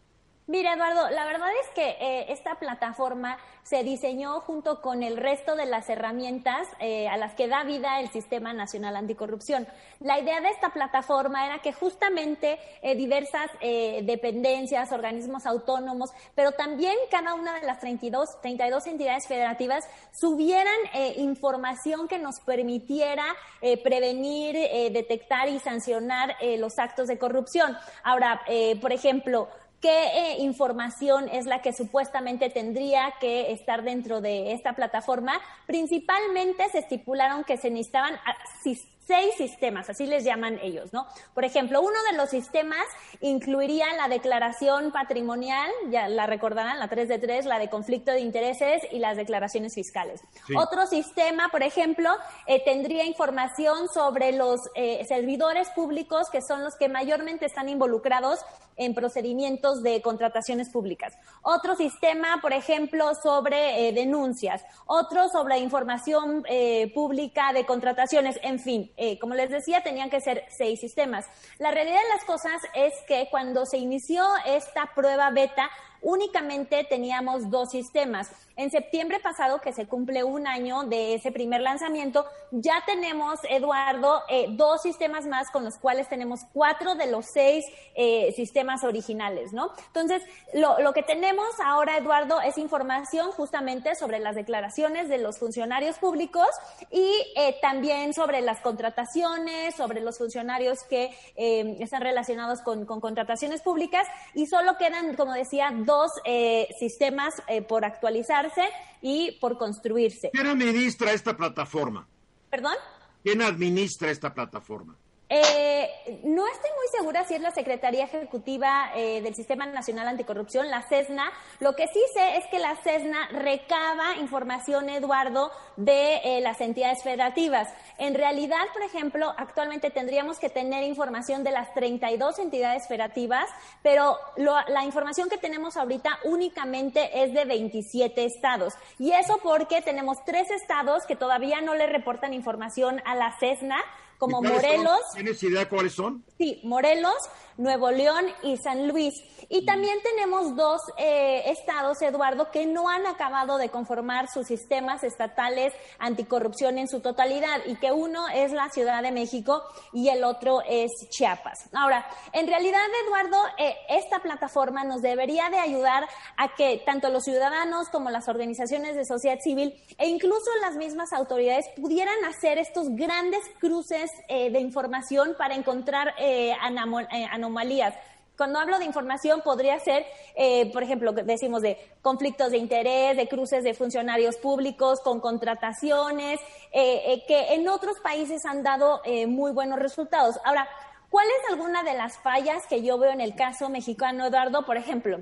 Mira, Eduardo, la verdad es que eh, esta plataforma se diseñó junto con el resto de las herramientas eh, a las que da vida el Sistema Nacional Anticorrupción. La idea de esta plataforma era que justamente eh, diversas dependencias, organismos autónomos, pero también cada una de las 32, 32 entidades federativas subieran información que nos permitiera prevenir, detectar y sancionar los actos de corrupción. Ahora, por ejemplo, qué eh, información es la que supuestamente tendría que estar dentro de esta plataforma. Principalmente se estipularon que se necesitaban ah, seis sistemas, así les llaman ellos, ¿no? Por ejemplo, uno de los sistemas incluiría la declaración patrimonial, ya la recordarán, la 3 de 3, la de conflicto de intereses y las declaraciones fiscales. Otro sistema, por ejemplo, eh, tendría información sobre los eh, servidores públicos que son los que mayormente están involucrados en procedimientos de contrataciones públicas. Otro sistema, por ejemplo, sobre eh, denuncias. Otro sobre información pública de contrataciones, en fin eh, como les decía, tenían que ser seis sistemas. La realidad de las cosas es que cuando se inició esta prueba beta, únicamente teníamos dos sistemas. En septiembre pasado, que se cumple un año de ese primer lanzamiento, ya tenemos, Eduardo, eh, dos sistemas más con los cuales tenemos cuatro de los seis eh, sistemas originales, ¿no? Entonces, lo, que tenemos ahora, Eduardo, es información justamente sobre las declaraciones de los funcionarios públicos y eh, también sobre las contrataciones, sobre los funcionarios que están relacionados con, con, contrataciones públicas y solo quedan, como decía, dos sistemas por actualizar y por construirse. ¿Quién administra esta plataforma? ¿Perdón? ¿Quién administra esta plataforma? Eh, no estoy muy segura si es la Secretaría Ejecutiva eh, del Sistema Nacional Anticorrupción, la CESNA. Lo que sí sé es que la CESNA recaba información, Eduardo, de eh, las entidades federativas. En realidad, por ejemplo, actualmente tendríamos que tener información de las 32 entidades federativas, pero la información que tenemos ahorita únicamente es de 27 estados. Y eso porque tenemos tres estados que todavía no le reportan información a la CESNA como Morelos. ¿Tienes idea cuáles son? Sí, Morelos, Nuevo León y San Luis. Y también tenemos dos eh, estados, Eduardo, que no han acabado de conformar sus sistemas estatales anticorrupción en su totalidad y que uno es la Ciudad de México y el otro es Chiapas. Ahora, en realidad, Eduardo, eh, esta plataforma nos debería de ayudar a que tanto los ciudadanos como las organizaciones de sociedad civil e incluso las mismas autoridades pudieran hacer estos grandes cruces eh, de información para encontrar eh, eh, anomalías. cuando hablo de información podría ser, eh, por ejemplo, decimos de conflictos de interés, de cruces de funcionarios públicos con contrataciones, eh, eh, que en otros países han dado muy buenos resultados. Ahora, ¿cuál es alguna de las fallas que yo veo en el caso mexicano, Eduardo? Por ejemplo,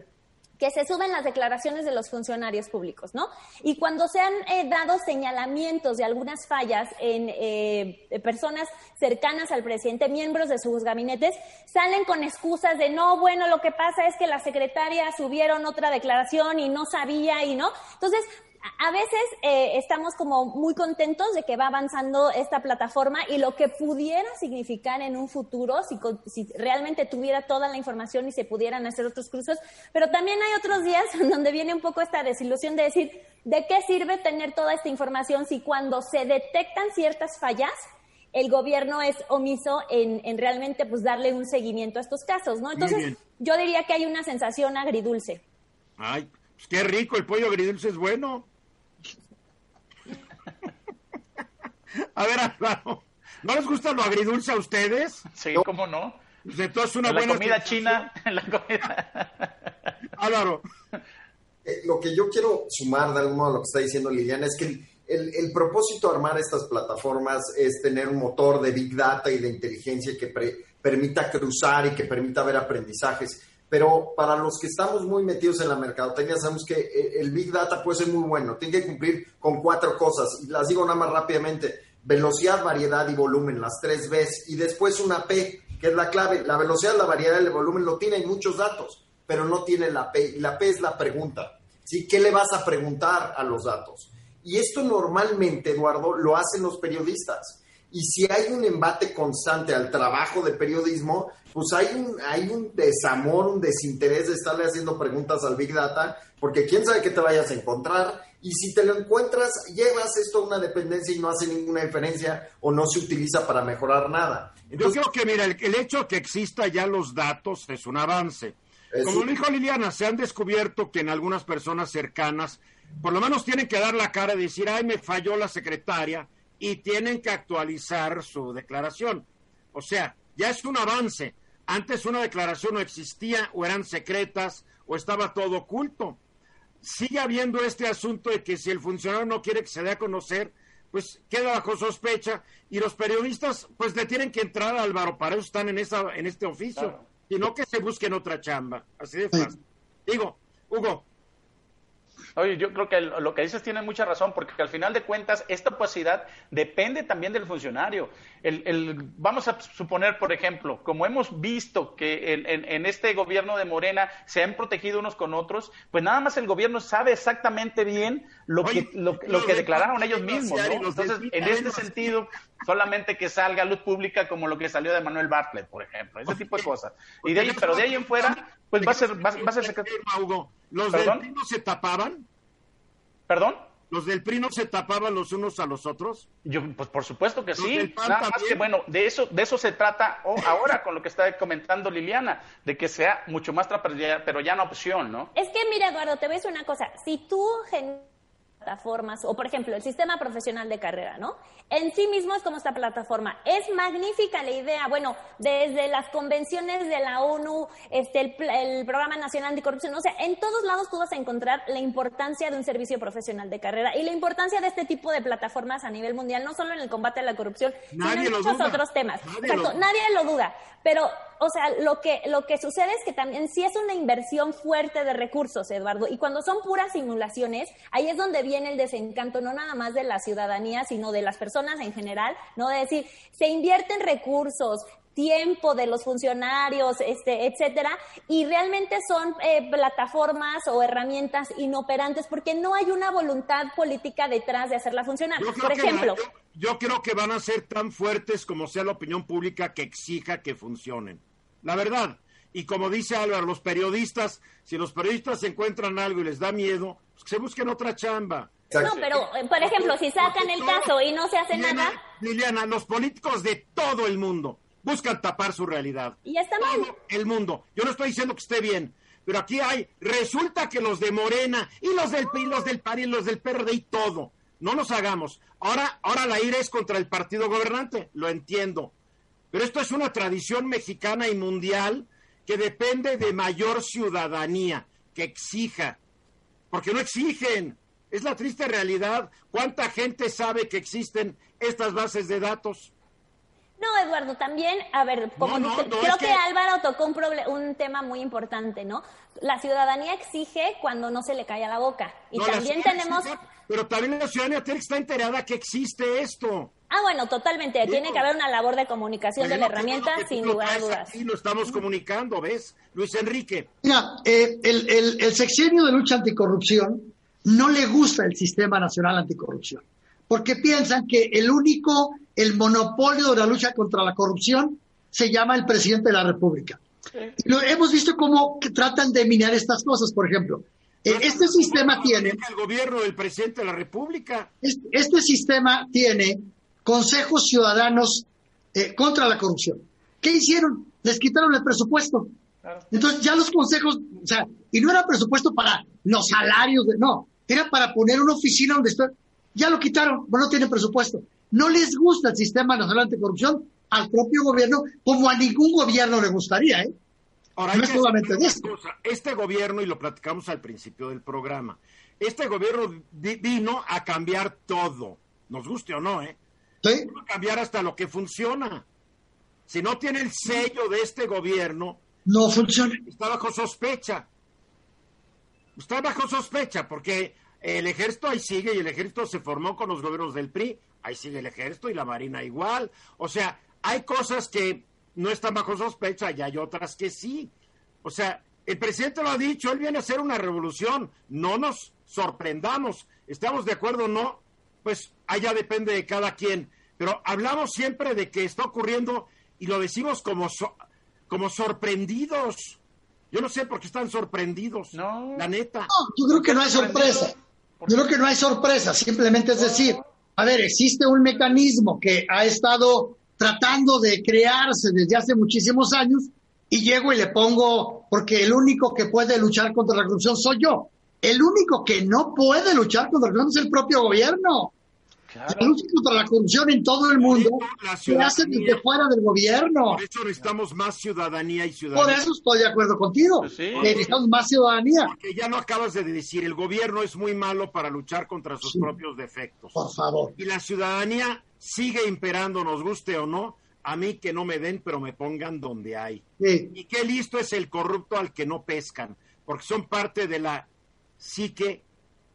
que se suben las declaraciones de los funcionarios públicos, ¿no? Y cuando se han eh, dado señalamientos de algunas fallas en eh, personas cercanas al presidente, miembros de sus gabinetes, salen con excusas de no, bueno, lo que pasa es que la secretaria subieron otra declaración y no sabía y no. Entonces, a veces eh, estamos como muy contentos de que va avanzando esta plataforma y lo que pudiera significar en un futuro si, si, realmente tuviera toda la información y se pudieran hacer otros cruces, pero también hay otros días donde viene un poco esta desilusión de decir, ¿de qué sirve tener toda esta información si cuando se detectan ciertas fallas, el gobierno es omiso en, en realmente pues darle un seguimiento a estos casos, ¿no? Entonces, yo diría que hay una sensación agridulce. Ay, pues qué rico, el pollo agridulce es bueno. a ver, Álvaro, ¿no les gusta lo agridulce a ustedes? Sí, ¿cómo no? Pues entonces una la buena comida china, la comida... Álvaro. Eh, lo que yo quiero sumar de algún modo a lo que está diciendo Liliana es que el, el, propósito de armar estas plataformas es tener un motor de big data y de inteligencia que permita cruzar y que permita ver aprendizajes pero para los que estamos muy metidos en la mercadotecnia sabemos que eh, el Big Data puede ser muy bueno, tiene que cumplir con cuatro cosas, y las digo nada más rápidamente, velocidad, variedad y volumen, las tres Bs, y después una P, que es la clave, la velocidad, la variedad y el volumen lo tienen muchos datos, pero no tiene la P, y la P es la pregunta, ¿sí? ¿Qué le vas a preguntar a los datos? Y esto normalmente, Eduardo, lo hacen los periodistas. Y si hay un embate constante al trabajo de periodismo, pues hay un, hay un desamor, un desinterés de estarle haciendo preguntas al Big Data, porque quién sabe qué te vayas a encontrar. Y si te lo encuentras, llevas esto a una dependencia y no hace ninguna diferencia o no se utiliza para mejorar nada. Yo creo que, mira, el, hecho de que exista ya los datos es un avance. Como dijo Liliana, se han descubierto que en algunas personas cercanas, por lo menos tienen que dar la cara y decir, ay, me falló la secretaria, y tienen que actualizar su declaración. O sea, ya es un avance. Antes una declaración no existía o eran secretas o estaba todo oculto. Sigue habiendo este asunto de que si el funcionario no quiere que se dé a conocer, pues queda bajo sospecha y los periodistas pues le tienen que entrar a Álvaro, para eso están en, esa, en este oficio, y no que se busquen otra chamba. Así de fácil. Digo, Hugo, Oye, yo creo que lo que dices tiene mucha razón, porque al final de cuentas esta opacidad depende también del funcionario. El, vamos a suponer, por ejemplo, como hemos visto que en, este gobierno de Morena se han protegido unos con otros, pues nada más el gobierno sabe exactamente bien lo que, lo, que declararon ellos mismos. Entonces, en este sentido, solamente que salga a luz pública como lo que salió de Manuel Bartlett, por ejemplo, ese tipo de cosas. Y de ahí, pero de ahí en fuera, pues va a ser, va, a ser secreto. ¿Los del PRI no se tapaban? ¿Perdón? ¿Los del PRI no se tapaban los unos a los otros? Yo, pues por supuesto que sí. Nada más que, bueno, de eso, de eso se trata ahora con lo que está comentando Liliana, de que sea mucho más pero ya no opción, ¿no? Es que, mira, Eduardo, te voy a decir una cosa. Si tú plataformas, o por ejemplo, el sistema profesional de carrera, ¿no? En sí mismo es como esta plataforma. Es magnífica la idea, bueno, desde las convenciones de la ONU, este, el, Programa Nacional Anticorrupción, o sea, en todos lados tú vas a encontrar la importancia de un servicio profesional de carrera y la importancia de este tipo de plataformas a nivel mundial, no solo en el combate a la corrupción, sino en muchos otros temas. nadie lo duda. Pero, o sea, lo que, lo que sucede es que también sí es una inversión fuerte de recursos, Eduardo, y cuando son puras simulaciones, ahí es donde viene el desencanto, no nada más de la ciudadanía, sino de las personas en general, ¿no? De decir, se invierten recursos, tiempo de los funcionarios, este, etcétera, y realmente son eh, plataformas o herramientas inoperantes porque no hay una voluntad política detrás de hacerla funcionar. Por ejemplo, yo, creo que van a ser tan fuertes como sea la opinión pública que exija que funcionen. La verdad. Y como dice Álvaro, los periodistas, si los periodistas encuentran algo y les da miedo, pues que se busquen otra chamba. No, pero, eh, por ejemplo, si sacan el caso y no se hace nada. Liliana, los políticos de todo el mundo buscan tapar su realidad. Y está mal. el mundo. Yo no estoy diciendo que esté bien, pero aquí hay, resulta que los de Morena y los del PRI, los del PARI, los del PRD y todo. No nos hagamos. Ahora, ahora la ira es contra el partido gobernante, lo entiendo. Pero esto es una tradición mexicana y mundial que depende de mayor ciudadanía, que exija, porque no exigen. Es la triste realidad. ¿Cuánta gente sabe que existen estas bases de datos? No, Eduardo, también, a ver, como No, no, dice- no, creo es que... que- Álvaro tocó un, un tema muy importante, ¿no? La ciudadanía exige cuando no se le cae a la boca. Y también tenemos... exige, pero también la ciudadanía tiene que estar enterada que existe esto. Ah, bueno, totalmente. Tiene que haber una labor de comunicación de la herramienta, sin lugar a dudas. aquí, lo estamos comunicando, ¿ves? Luis Enrique. Mira, eh, el, el- el sexenio de lucha anticorrupción no le gusta el sistema nacional anticorrupción, porque piensan que el único, el monopolio de la lucha contra la corrupción se llama el presidente de la República. Y lo, hemos visto cómo tratan de minar estas cosas, por ejemplo. Eh, este sistema tiene, El gobierno del presidente de la República. este, este sistema tiene consejos ciudadanos eh, contra la corrupción. ¿Qué hicieron? Les quitaron el presupuesto. Entonces ya los consejos, o sea, y no era presupuesto para los salarios, de, no, era para poner una oficina donde está, ya lo quitaron, bueno, no tienen presupuesto. No les gusta el sistema nacional anticorrupción al propio gobierno, como a ningún gobierno le gustaría, ¿eh? Ahora, No es solamente de esto. cosa, Este gobierno, y lo platicamos al principio del programa, este gobierno vi- vino a cambiar todo, nos guste o no, ¿eh? ¿Sí? Vino a cambiar hasta lo que funciona. Si no tiene el sello de este gobierno, No funciona. está bajo sospecha. Está bajo sospecha porque el ejército ahí sigue y el ejército se formó con los gobiernos del PRI. Ahí sigue el ejército y la marina igual. O sea, hay cosas que no están bajo sospecha y hay otras que sí. O sea, el presidente lo ha dicho, él viene a hacer una revolución. No nos sorprendamos. ¿Estamos de acuerdo o no? Pues allá depende de cada quien. Pero hablamos siempre de que está ocurriendo y lo decimos como, so- como sorprendidos. Yo no sé por qué están sorprendidos. No. La neta. No, yo creo que no hay sorpresa. Yo creo que no hay sorpresa. Simplemente es decir, a ver, existe un mecanismo que ha estado tratando de crearse desde hace muchísimos años y llego y le pongo, porque el único que puede luchar contra la corrupción soy yo. El único que no puede luchar contra la corrupción es el propio gobierno. La lucha contra la corrupción en todo el mundo La se hace desde fuera del gobierno. Por eso necesitamos más ciudadanía y Por ciudadanía. eso estoy de acuerdo contigo. Pues sí. Necesitamos más ciudadanía. Porque ya lo acabas de decir, el gobierno es muy malo para luchar contra sus Sí. propios defectos. Por favor. Y la ciudadanía sigue imperando, nos guste o no, a mí que no me den, pero me pongan donde hay. Sí. Y qué listo es el corrupto al que no pescan, porque son parte de la psique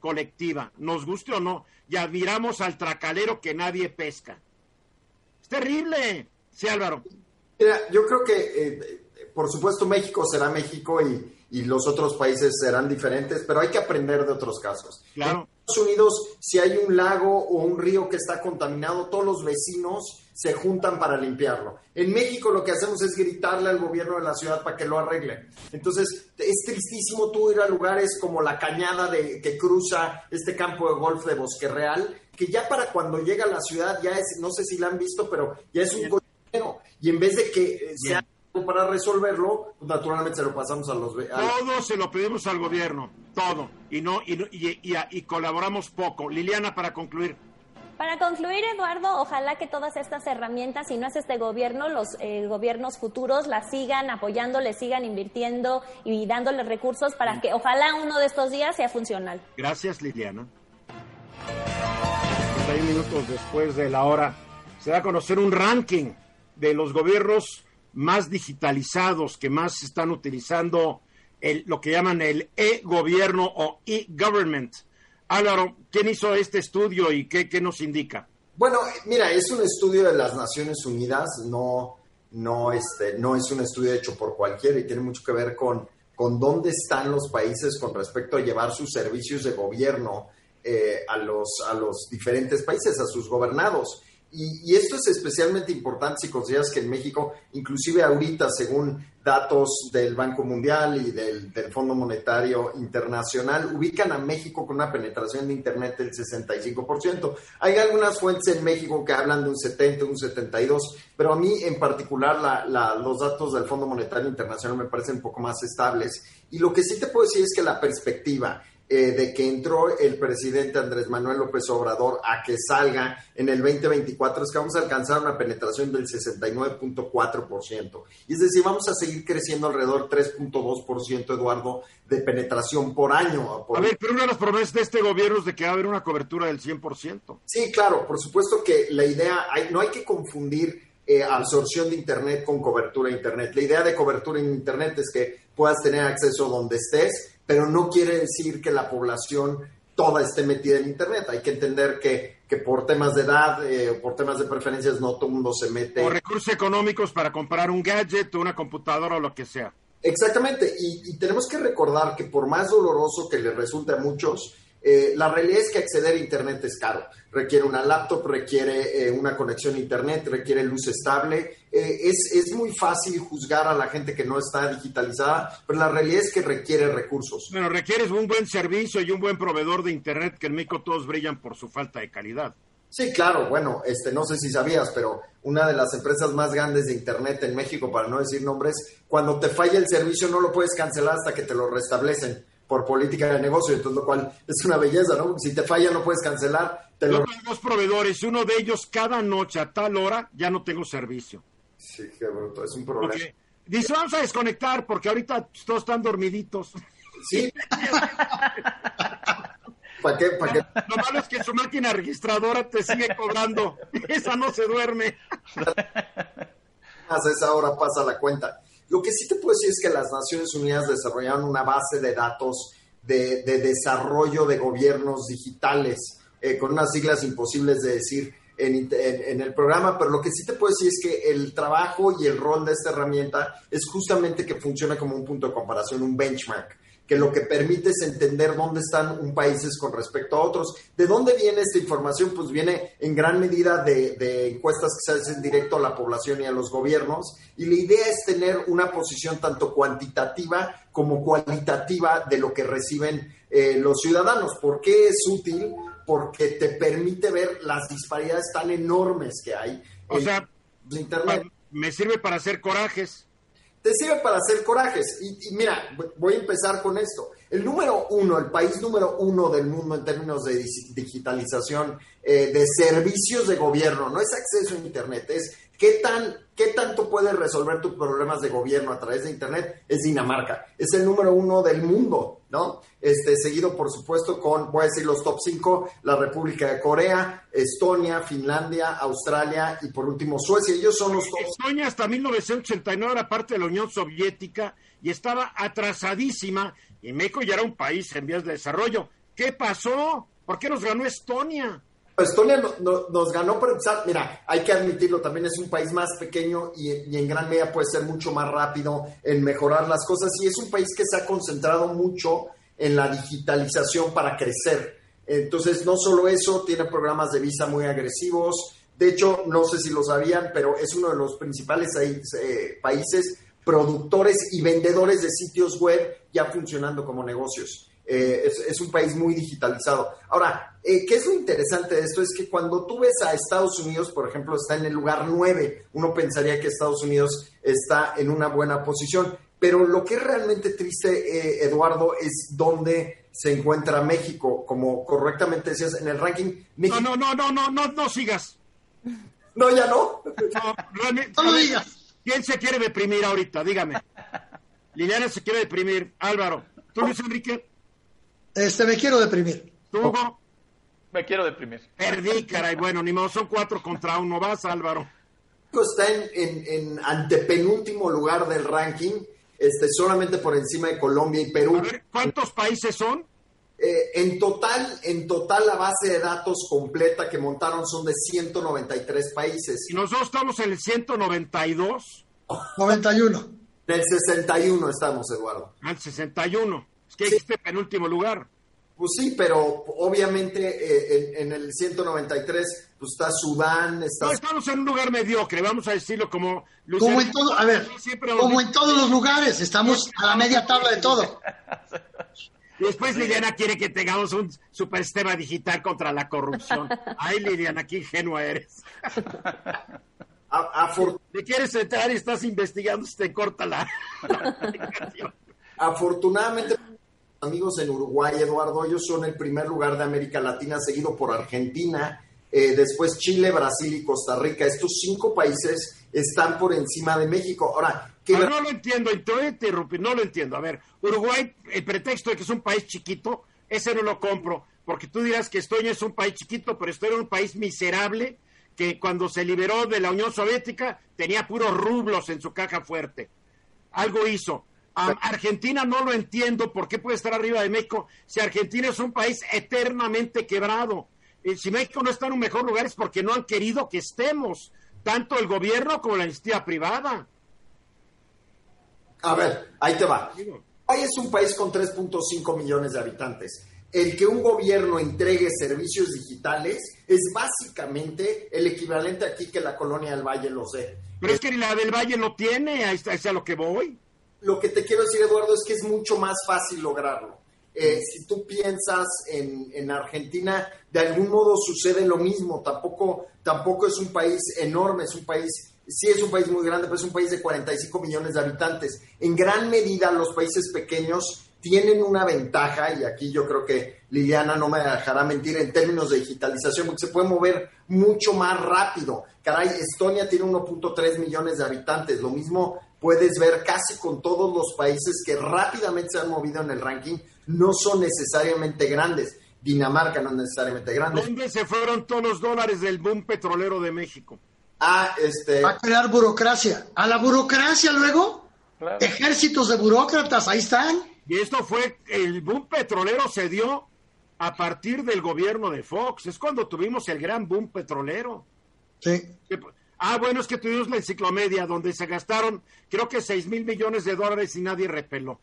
colectiva, nos guste o no, y admiramos al tracalero que nadie pesca. Es terrible. Sí, Álvaro. Mira, yo creo que, eh, por supuesto, México será México y, y los otros países serán diferentes, pero hay que aprender de otros casos. Claro. Unidos, si hay un lago o un río que está contaminado, todos los vecinos se juntan para limpiarlo. En México lo que hacemos es gritarle al gobierno de la ciudad para que lo arregle. Entonces, es tristísimo tú ir a lugares como la cañada de, que cruza este campo de golf de Bosque Real, que ya para cuando llega a la ciudad ya es, no sé si la han visto, pero ya es un cochinero. Y en vez de que eh, sea para resolverlo, pues naturalmente se lo pasamos a los... ve- a- Todo se lo pedimos al gobierno, todo. Y no y, no- y- y- y colaboramos poco. Liliana, para concluir. Para concluir, Eduardo, ojalá que todas estas herramientas, si no es este gobierno, los eh, gobiernos futuros las sigan apoyando, le sigan invirtiendo y dándole recursos para que ojalá uno de estos días sea funcional. Gracias, Liliana. 31 minutos después de la hora, se da a conocer un ranking de los gobiernos más digitalizados que más están utilizando lo que llaman el e-gobierno o e-government. Álvaro, ¿quién hizo este estudio y qué, qué nos indica? Bueno, mira, es un estudio de las Naciones Unidas, no, no, este, no es un estudio hecho por cualquiera y tiene mucho que ver con, con dónde están los países con respecto a llevar sus servicios de gobierno eh, a, los, a los diferentes países, a sus gobernados. Y, y esto es especialmente importante si consideras que en México, inclusive ahorita, según datos del Banco Mundial y del, del Fondo Monetario Internacional, ubican a México con una penetración de Internet del 65%. Hay algunas fuentes en México que hablan de un 70, un 72, pero a mí en particular la- la- los datos del Fondo Monetario Internacional me parecen un poco más estables. Y lo que sí te puedo decir es que la perspectiva eh, de que entró el presidente Andrés Manuel López Obrador a que salga en el 2024 es que vamos a alcanzar una penetración del 69.4%. Y es decir, vamos a seguir creciendo alrededor 3.2%, Eduardo, de penetración por año. A ver, pero una de las promesas de este gobierno es de que va a haber una cobertura del 100%. Sí, claro, por supuesto que la idea, hay, no hay que confundir eh, absorción de Internet con cobertura de Internet. La idea de cobertura en Internet es que puedas tener acceso donde estés pero no quiere decir que la población toda esté metida en Internet. Hay que entender que, que por temas de edad, eh, por temas de preferencias, no todo el mundo se mete. O recursos económicos para comprar un gadget, una computadora o lo que sea. Exactamente, y, y tenemos que recordar que por más doloroso que le resulte a muchos, eh, la realidad es que acceder a Internet es caro. Requiere una laptop, requiere eh, una conexión a Internet, requiere luz estable. Eh, es, es, muy fácil juzgar a la gente que no está digitalizada, pero la realidad es que requiere recursos. Bueno, requieres un buen servicio y un buen proveedor de Internet que en México todos brillan por su falta de calidad. Sí, claro, bueno, este, no sé si sabías, pero una de las empresas más grandes de Internet en México, para no decir nombres, cuando te falla el servicio no lo puedes cancelar hasta que te lo restablecen por política de negocio, entonces lo cual es una belleza, ¿no? Si te falla no puedes cancelar. Te Yo tengo dos proveedores, uno de ellos cada noche a tal hora ya no tengo servicio. Sí, qué bruto, es un problema. Okay. Dice, vamos a desconectar porque ahorita todos están dormiditos. Sí. ¿Para qué? ¿Para qué? Lo malo es que su máquina registradora te sigue cobrando. Esa no se duerme. A esa hora pasa la cuenta. Lo que sí te puedo decir es que las Naciones Unidas desarrollaron una base de datos de, de desarrollo de gobiernos digitales, eh, con unas siglas imposibles de decir en, en, en, el programa, pero lo que sí te puedo decir es que el trabajo y el rol de esta herramienta es justamente que funciona como un punto de comparación, un benchmark que lo que permite es entender dónde están un países con respecto a otros. ¿De dónde viene esta información? Pues viene en gran medida de, de, encuestas que se hacen directo a la población y a los gobiernos. Y la idea es tener una posición tanto cuantitativa como cualitativa de lo que reciben eh, los ciudadanos. ¿Por qué es útil? Porque te permite ver las disparidades tan enormes que hay. O en sea, Internet. me sirve para hacer corajes te sirve para hacer corajes. Y, y, mira, voy a empezar con esto. El número uno, el país número uno del mundo en términos de digitalización eh, de servicios de gobierno, no es acceso a Internet, es qué, tan, qué tanto puedes resolver tus problemas de gobierno a través de Internet, es Dinamarca. Es el número uno del mundo, ¿no? Este, seguido, por supuesto, con, voy a decir los top cinco, la República de Corea, Estonia, Finlandia, Australia y por último Suecia. Ellos son los top. Estonia hasta 1989 era parte de la Unión Soviética y estaba atrasadísima y México ya era un país en vías de desarrollo. ¿Qué pasó? ¿Por qué nos ganó Estonia? Estonia no, no, nos ganó, pero mira, hay que admitirlo, también es un país más pequeño y, y, en gran medida puede ser mucho más rápido en mejorar las cosas y es un país que se ha concentrado mucho en la digitalización para crecer. Entonces, no solo eso, tiene programas de visa muy agresivos. De hecho, no sé si lo sabían, pero es uno de los principales eh, países productores y vendedores de sitios web ya funcionando como negocios. Eh, es, es, un país muy digitalizado. Ahora, eh, ¿qué es lo interesante de esto? Es que cuando tú ves a Estados Unidos, por ejemplo, está en el lugar 9, uno pensaría que Estados Unidos está en una buena posición, pero lo que es realmente triste, eh, Eduardo, es dónde se encuentra México, como correctamente decías, en el ranking. México... No, no, no, no, no, no sigas. No, ya no. No, no, no digas. ¿Quién se quiere deprimir ahorita? Dígame. Liliana se quiere deprimir. Álvaro. ¿Tú, Luis Enrique? Este, me quiero deprimir. ¿Tú, Hugo? Me quiero deprimir. Perdí, caray. Bueno, ni modo, son cuatro contra uno. Vas, Álvaro. Está en, en, en antepenúltimo lugar del ranking, este, solamente por encima de Colombia y Perú. A ver, ¿cuántos países son? Eh, en total, en total la base de datos completa que montaron son de 193 países. ¿Y nosotros estamos en el 192? 91. En el 61 estamos, Eduardo. Al 61. Que sí. este penúltimo lugar. Pues sí, pero obviamente eh, en, en, el 193 pues está Sudán, está... No, estamos en un lugar mediocre, vamos a decirlo como... Luis como en todo, a ver, como en todos los lugares, estamos a la media tabla de todo. Y después Liliana quiere que tengamos un supersistema digital contra la corrupción. Ay, Liliana, qué ingenua eres. A, quieres entrar y estás investigando, se te corta la... Afortunadamente amigos en Uruguay, Eduardo, ellos son el primer lugar de América Latina, seguido por Argentina, eh, después Chile, Brasil y Costa Rica. Estos cinco países están por encima de México. Ahora, ¿qué no, lo entiendo, no lo entiendo. A ver, Uruguay, el pretexto de que es un país chiquito, ese no lo compro, porque tú dirás que Estonia es un país chiquito, pero esto era un país miserable que cuando se liberó de la Unión Soviética tenía puros rublos en su caja fuerte. Algo hizo. Argentina no lo entiendo por qué puede estar arriba de México si Argentina es un país eternamente quebrado. si México no está en un mejor lugar es porque no han querido que estemos, tanto el gobierno como la iniciativa privada. A ver, ahí te va. Uruguay es un país con 3.5 millones de habitantes. El que un gobierno entregue servicios digitales es básicamente el equivalente aquí que la colonia del Valle lo sé. Pero es que la del Valle lo tiene, ahí está, es a lo que voy lo que te quiero decir, Eduardo, es que es mucho más fácil lograrlo. Eh, si tú piensas en, Argentina, de algún modo sucede lo mismo. Tampoco, tampoco es un país enorme, es un país, sí es un país muy grande, pero es un país de 45 millones de habitantes. En gran medida los países pequeños tienen una ventaja, y aquí yo creo que Liliana no me dejará mentir en términos de digitalización, porque se puede mover mucho más rápido. Caray, Estonia tiene 1.3 millones de habitantes, lo mismo puedes ver casi con todos los países que rápidamente se han movido en el ranking, no son necesariamente grandes. Dinamarca no es necesariamente grande. ¿Dónde se fueron todos los dólares del boom petrolero de México? Ah, este. A crear burocracia. A la burocracia luego. Ejércitos de burócratas, ahí están. Y esto fue, el boom petrolero se dio a partir del gobierno de Fox. Es cuando tuvimos el gran boom petrolero. Sí. Ah, bueno, es que tuvimos la enciclomedia donde se gastaron, creo que 6 mil millones de dólares y nadie repeló.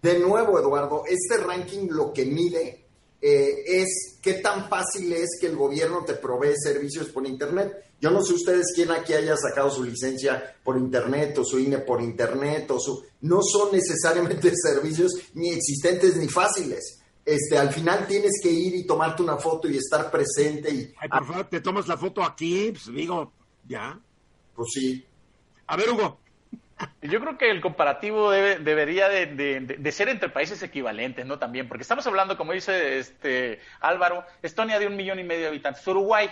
De nuevo, Eduardo, este ranking lo que mide eh, es qué tan fácil es que el gobierno te provee servicios por Internet. Yo no sé ustedes quién aquí haya sacado su licencia por Internet o su INE por Internet o su... No son necesariamente servicios ni existentes ni fáciles este, al final tienes que ir y tomarte una foto y estar presente. Y, Ay, por favor, te tomas la foto aquí, pues digo, ya. Pues sí. A ver, Hugo. Yo creo que el comparativo debe, debería de, ser entre países equivalentes, ¿no? También, porque estamos hablando, como dice este Álvaro, Estonia de un millón y medio de habitantes, Uruguay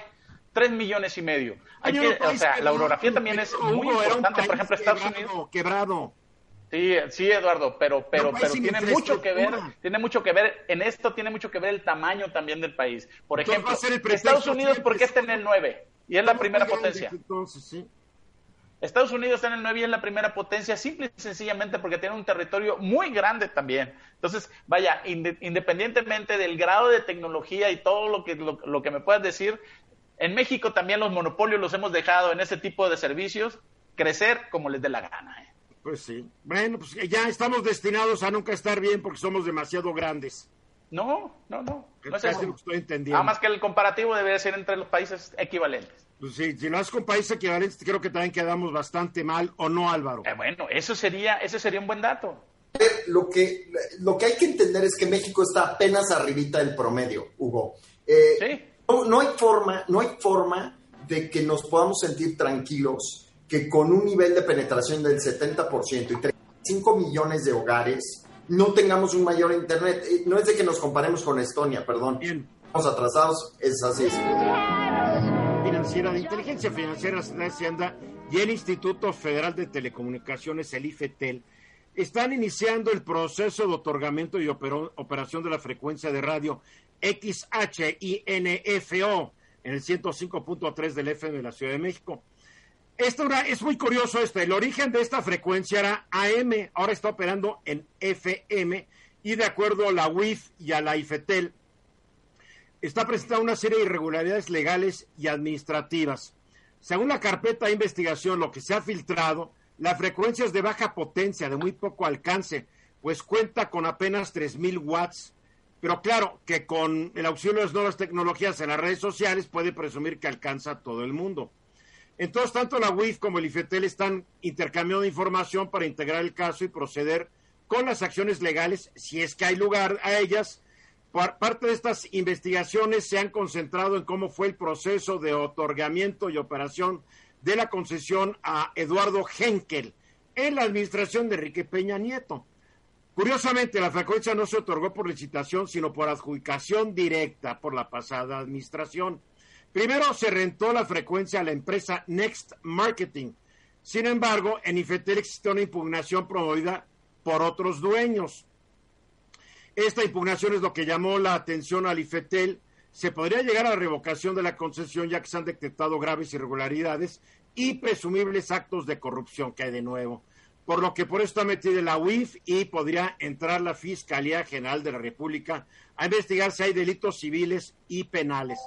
tres millones y medio. Hay que, o sea, la orografía también es muy importante. Por ejemplo, Estados Unidos. Quebrado. Sí, sí, Eduardo, pero, pero, pero tiene mucho que ver, tiene mucho que ver, en esto tiene mucho que ver el tamaño también del país. Por ejemplo, Estados Unidos, ¿por qué está en el 9? Y es la primera potencia. Estados Unidos está en el 9 y es la primera potencia, simple y sencillamente porque tiene un territorio muy grande también. Entonces, vaya, independientemente del grado de tecnología y todo lo que, lo que me puedas decir, en México también los monopolios los hemos dejado en ese tipo de servicios crecer como les dé la gana. ¿eh? Pues sí. Bueno, pues ya estamos destinados a nunca estar bien porque somos demasiado grandes. No, no, no. no es. Lo estoy entendiendo. Nada más que el comparativo debe ser entre los países equivalentes. Pues sí, si lo haces con países equivalentes, creo que también quedamos bastante mal, ¿o no, Álvaro? Eh, bueno, eso sería, ese sería un buen dato. Lo que, lo que hay que entender es que México está apenas arribita del promedio, Hugo. Eh, sí. no, no, hay forma, no hay forma de que nos podamos sentir tranquilos que con un nivel de penetración del 70% y 35 millones de hogares no tengamos un mayor Internet. Eh, no es de que nos comparemos con Estonia, perdón. Estamos atrasados, es así. Financiera de Inteligencia Financiera de Hacienda y el Instituto Federal de Telecomunicaciones, el IFETEL, están iniciando el proceso de otorgamiento y operación de la frecuencia de radio XHINFO en el 105.3 del FM de la Ciudad de México. Esto es muy curioso esto. El origen de esta frecuencia era AM, ahora está operando en FM y de acuerdo a la UIF y a la IFETEL, está presentando una serie de irregularidades legales y administrativas. Según la carpeta de investigación, lo que se ha filtrado, la frecuencia es de baja potencia, de muy poco alcance, pues cuenta con apenas 3.000 watts. Pero claro, que con el auxilio de las nuevas tecnologías en las redes sociales puede presumir que alcanza a todo el mundo. Entonces, tanto la UIF como el IFETEL están intercambiando información para integrar el caso y proceder con las acciones legales, si es que hay lugar a ellas. Parte de estas investigaciones se han concentrado en cómo fue el proceso de otorgamiento y operación de la concesión a Eduardo Henkel en la administración de Enrique Peña Nieto. Curiosamente, la frecuencia no se otorgó por licitación, sino por adjudicación directa por la pasada administración. Primero se rentó la frecuencia a la empresa Next Marketing. Sin embargo, en Infetel existió una impugnación promovida por otros dueños. Esta impugnación es lo que llamó la atención al IFETEL. Se podría llegar a la revocación de la concesión ya que se han detectado graves irregularidades y presumibles actos de corrupción que hay de nuevo. Por lo que por esto ha metido la UIF y podría entrar la Fiscalía General de la República a investigar si hay delitos civiles y penales.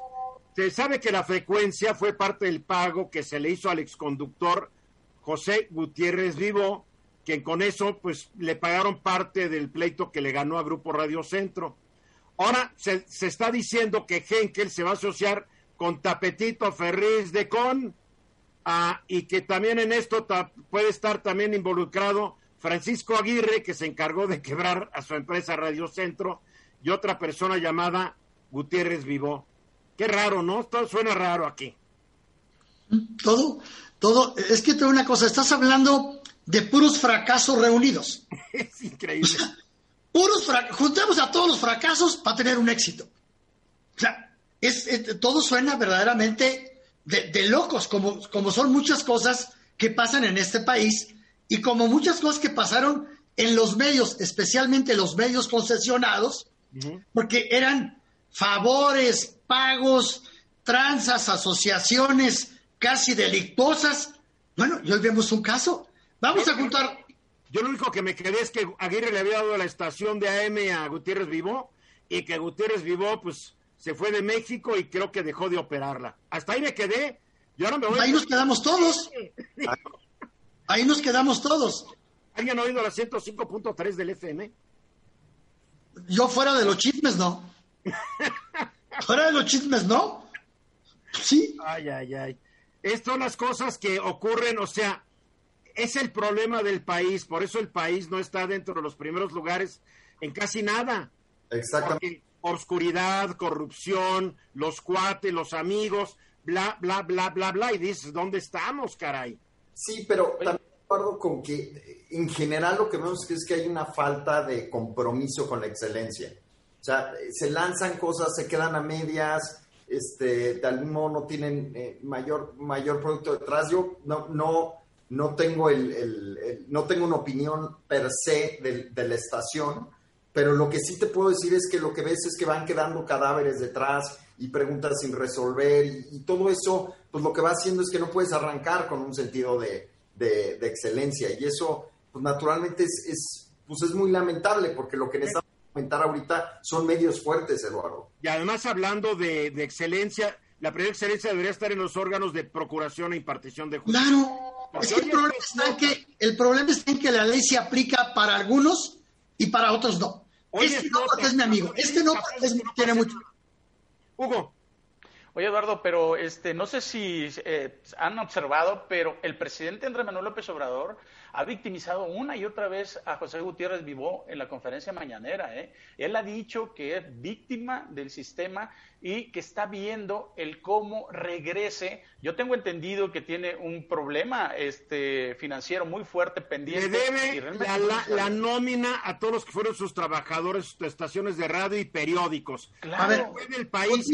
Se sabe que la frecuencia fue parte del pago que se le hizo al exconductor José Gutiérrez Vivo, quien con eso pues le pagaron parte del pleito que le ganó a Grupo Radio Centro. Ahora se, está diciendo que Henkel se va a asociar con Tapetito Ferriz de Con ah, y que también en esto puede estar también involucrado Francisco Aguirre, que se encargó de quebrar a su empresa Radio Centro, y otra persona llamada Gutiérrez Vivo. Qué raro, ¿no? Todo suena raro aquí. Todo, todo, es que te una cosa, estás hablando de puros fracasos reunidos. es increíble. puros juntemos a todos los fracasos para tener un éxito. O sea, es, todo suena verdaderamente de, locos, como, como son muchas cosas que pasan en este país y como muchas cosas que pasaron en los medios, especialmente los medios concesionados, porque eran favores, pagos, tranzas, asociaciones casi delictuosas. Bueno, y hoy vemos un caso Vamos a juntar. Yo lo único que me quedé es que Aguirre le había dado la estación de AM a Gutiérrez Vivó y que Gutiérrez Vivó, pues, se fue de México y creo que dejó de operarla. Hasta ahí me quedé. Yo ahora me voy ahí nos quedamos todos. ahí nos quedamos todos. ¿Alguien ha oído la 105.3 del FM? Yo fuera de los chismes, no. fuera de los chismes, no. Sí. Ay, ay, ay. Estas son las cosas que ocurren, o sea, es el problema del país, por eso el país no está dentro de los primeros lugares en casi nada. Exactamente. oscuridad, corrupción, los cuates, los amigos, bla, bla, bla, bla, bla, y dices, ¿dónde estamos, caray? Sí, pero también acuerdo con que en general lo que vemos es que hay una falta de compromiso con la excelencia. O sea, se lanzan cosas, se quedan a medias, este, de algún modo no tienen eh, mayor, mayor producto detrás. Yo no, no, no tengo, el, no tengo una opinión per se de, la estación, pero lo que sí te puedo decir es que lo que ves es que van quedando cadáveres detrás y preguntas sin resolver y, todo eso, pues lo que va haciendo es que no puedes arrancar con un sentido de, excelencia y eso, pues naturalmente es, pues es muy lamentable porque lo que necesitamos comentar ahorita son medios fuertes, Eduardo. Y además hablando de, excelencia, la primera excelencia debería estar en los órganos de procuración e impartición de justicia. Claro el, problema está en que, el problema está en que la ley se aplica para algunos y para otros no. este no porque es mi amigo, este no porque tiene mucho. Hugo. Oye, Eduardo, pero este, no sé si eh, han observado, pero el presidente Andrés Manuel López Obrador ha victimizado una y otra vez a José Gutiérrez Vivó en la conferencia mañanera. ¿eh? Él ha dicho que es víctima del sistema y que está viendo el cómo regrese. Yo tengo entendido que tiene un problema este, financiero muy fuerte pendiente. Le debe la, nómina a todos los que fueron sus trabajadores, sus estaciones de radio y periódicos. Claro. A ver, el país.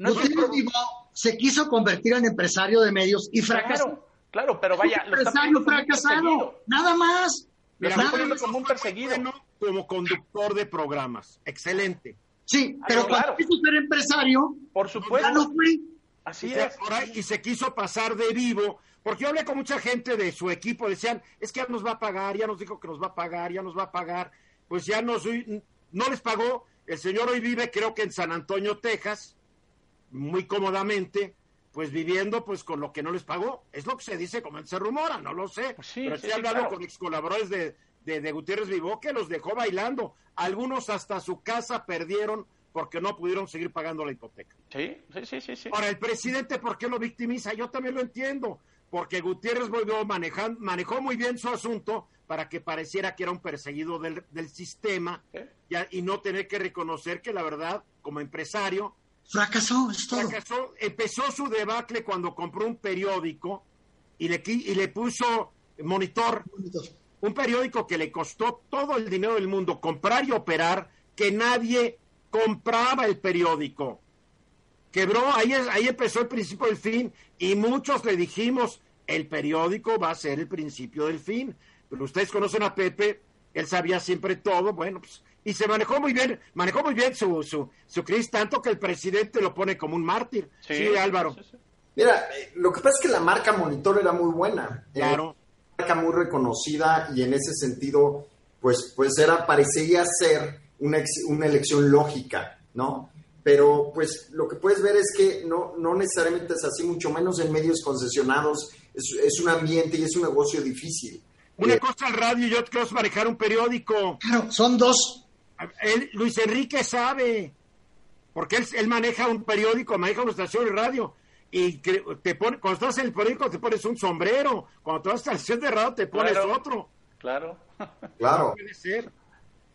Gutiérrez Vivó se quiso convertir en empresario de medios y fracasó. Claro, pero vaya, lo empresario fracasado, nada más. Mira, nada como un perseguido. como conductor de programas, excelente. Sí, ah, pero cuando quiso ser empresario, por supuesto. Ya no fue. Así y es. y se quiso pasar de vivo, porque yo hablé con mucha gente de su equipo, decían, es que ya nos va a pagar, ya nos dijo que nos va a pagar, ya nos va a pagar. Pues ya nos, no les pagó. El señor hoy vive, creo que en San Antonio, Texas, muy cómodamente, pues viviendo pues con lo que no les pagó. Es lo que se dice, como se rumora, no lo sé. Pues pero estoy hablando con ex colaboradores de, de, Gutiérrez Vivó que los dejó bailando. Algunos hasta su casa perdieron porque no pudieron seguir pagando la hipoteca. Sí, sí, sí, sí. Ahora, el presidente, ¿por qué lo victimiza? Yo también lo entiendo. Porque Gutiérrez volvió manejando, manejó muy bien su asunto para que pareciera que era un perseguido del, del sistema y no tener que reconocer que la verdad, como empresario, Fracasó, es todo. Fracasó. Empezó su debacle cuando compró un periódico y le, y le puso monitor. un periódico que le costó todo el dinero del mundo comprar y operar, que nadie compraba el periódico. Quebró, ahí, ahí empezó el principio del fin y muchos le dijimos, el periódico va a ser el principio del fin. Pero ustedes conocen a Pepe, él sabía siempre todo, bueno, pues, y se manejó muy bien, manejó muy bien su, su, su crisis, tanto que el presidente lo pone como un mártir. Sí, Álvaro. Mira, eh, lo que pasa es que la marca Monitor era muy buena. Eh, claro. marca muy reconocida y en ese sentido, pues, pues era, parecía ser una, una elección lógica, ¿no? Pero pues lo que puedes ver es que no, no necesariamente es así, mucho menos en medios concesionados. Es, es un ambiente y es un negocio difícil. Una eh, cosa al radio y otra cosa manejar un periódico. Claro, son dos. Luis Enrique sabe, porque él, él, maneja un periódico, maneja una estación de radio. Y te pone, cuando estás en el periódico te pones un sombrero, cuando estás en la estación de radio te pones otro. Claro. claro. puede ser.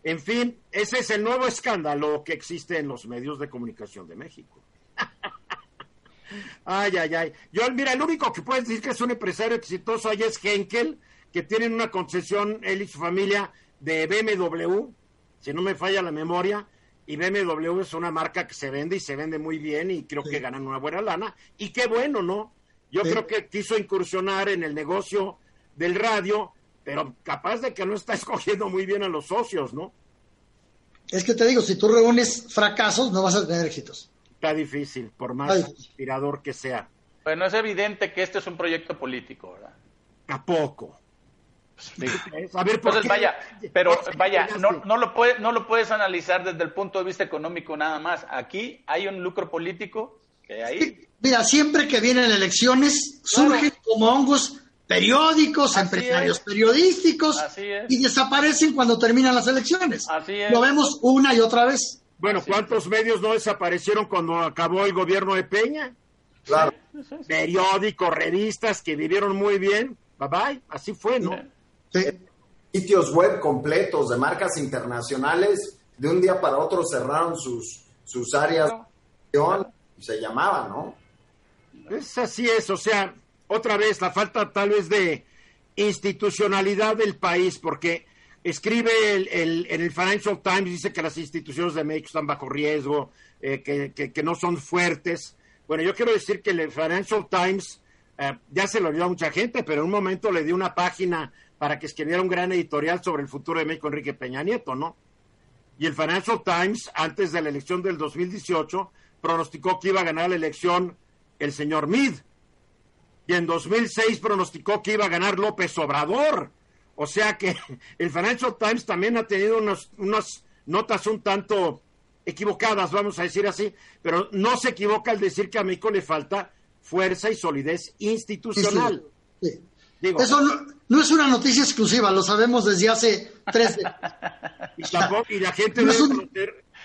En fin, ese es el nuevo escándalo que existe en los medios de comunicación de México. ay, ay, ay. Yo, mira, el único que puedes decir que es un empresario exitoso ahí es Henkel, que tienen una concesión, él y su familia, de BMW, si no me falla la memoria, y BMW es una marca que se vende y se vende muy bien y creo que ganan una buena lana. Y qué bueno, ¿no? Yo creo que quiso incursionar en el negocio del radio pero capaz de que no está escogiendo muy bien a los socios, ¿no? Es que te digo, si tú reúnes fracasos, no vas a tener éxitos. Está difícil, por más inspirador que sea. Bueno, es evidente que este es un proyecto político, ¿verdad? ¿A poco? A ver, ¿por Entonces, vaya, pero vaya, no, no, lo puede, no lo puedes analizar desde el punto de vista económico nada más. Aquí hay un lucro político que hay. Mira, siempre que vienen elecciones, surgen como hongos periódicos, empresarios periodísticos y desaparecen cuando terminan las elecciones. Lo vemos una y otra vez. Bueno, ¿cuántos medios no desaparecieron cuando acabó el gobierno de Peña? Claro. Periódicos, revistas que vivieron muy bien. Bye bye, así fue, ¿no? Sitios web completos de marcas internacionales, de un día para otro cerraron sus, sus áreas y se llamaban, ¿no? Es así es, o sea, otra vez la falta tal vez de institucionalidad del país, porque escribe el, en el Financial Times, dice que las instituciones de México están bajo riesgo, eh, que, no son fuertes. Bueno, yo quiero decir que el Financial Times eh, ya se lo olvidó a mucha gente, pero en un momento le dio una página para que escribiera un gran editorial sobre el futuro de México, Enrique Peña Nieto, ¿no? Y el Financial Times, antes de la elección del 2018, pronosticó que iba a ganar la elección el señor Meade y en 2006 pronosticó que iba a ganar López Obrador. O sea que el Financial Times también ha tenido unas notas un tanto equivocadas, vamos a decir así, pero no se equivoca al decir que a México le falta fuerza y solidez institucional. Digo, Eso no, es una noticia exclusiva, lo sabemos desde hace tres y, y la gente no es un,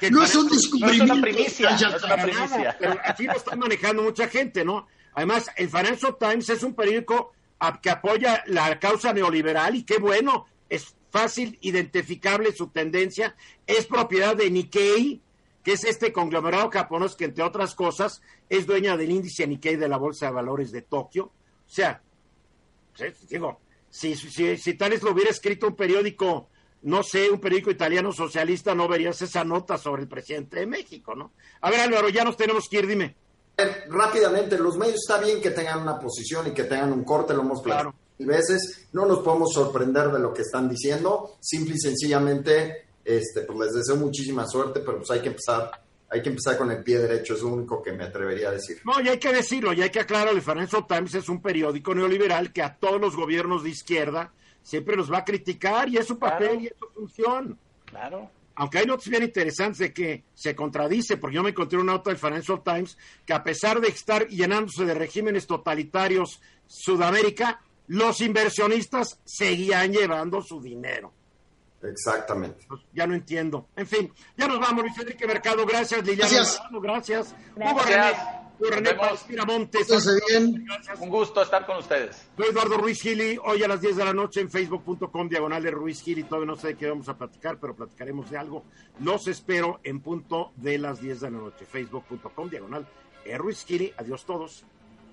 no es un descubrimiento. No es una primicia, no es una primicia. Pero aquí lo está manejando mucha gente, ¿no? Además, el Financial Times es un periódico que apoya la causa neoliberal y qué bueno, es fácil identificable su tendencia, es propiedad de Nikkei, que es este conglomerado japonés que entre otras cosas es dueña del índice Nikkei de la Bolsa de Valores de Tokio. O sea, digo, si, si, si tal vez lo hubiera escrito un periódico, no sé, un periódico italiano socialista, no verías esa nota sobre el presidente de México, ¿no? A ver, Álvaro, ya nos tenemos que ir, dime. Rápidamente, los medios está bien que tengan una posición y que tengan un corte, lo hemos platicado y veces, no nos podemos sorprender de lo que están diciendo, simple y sencillamente, este, pues les deseo muchísima suerte, pero pues hay que empezar, hay que empezar con el pie derecho, es lo único que me atrevería a decir. No, y hay que decirlo, y hay que aclarar, el Financial Times es un periódico neoliberal que a todos los gobiernos de izquierda siempre los va a criticar, y es su papel y es su función. Claro aunque hay notas bien interesantes de que se contradice, porque yo me encontré una nota del Financial Times que a pesar de estar llenándose de regímenes totalitarios Sudamérica, los inversionistas seguían llevando su dinero. Exactamente. Pues, ya no entiendo. En fin, ya nos vamos, Luis Enrique Mercado. Gracias, Liliana. Gracias. Gracias. gracias. Un gusto estar con ustedes. Soy Eduardo Ruiz Gili, hoy a las 10 de la noche en facebook.com, diagonal de Ruiz Gili. Todavía no sé de qué vamos a platicar, pero platicaremos de algo. Los espero en punto de las 10 de la noche. Facebook.com, diagonal de Ruiz Gili. Adiós todos.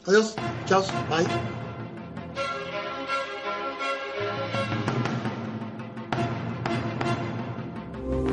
Adiós. Chao. Bye.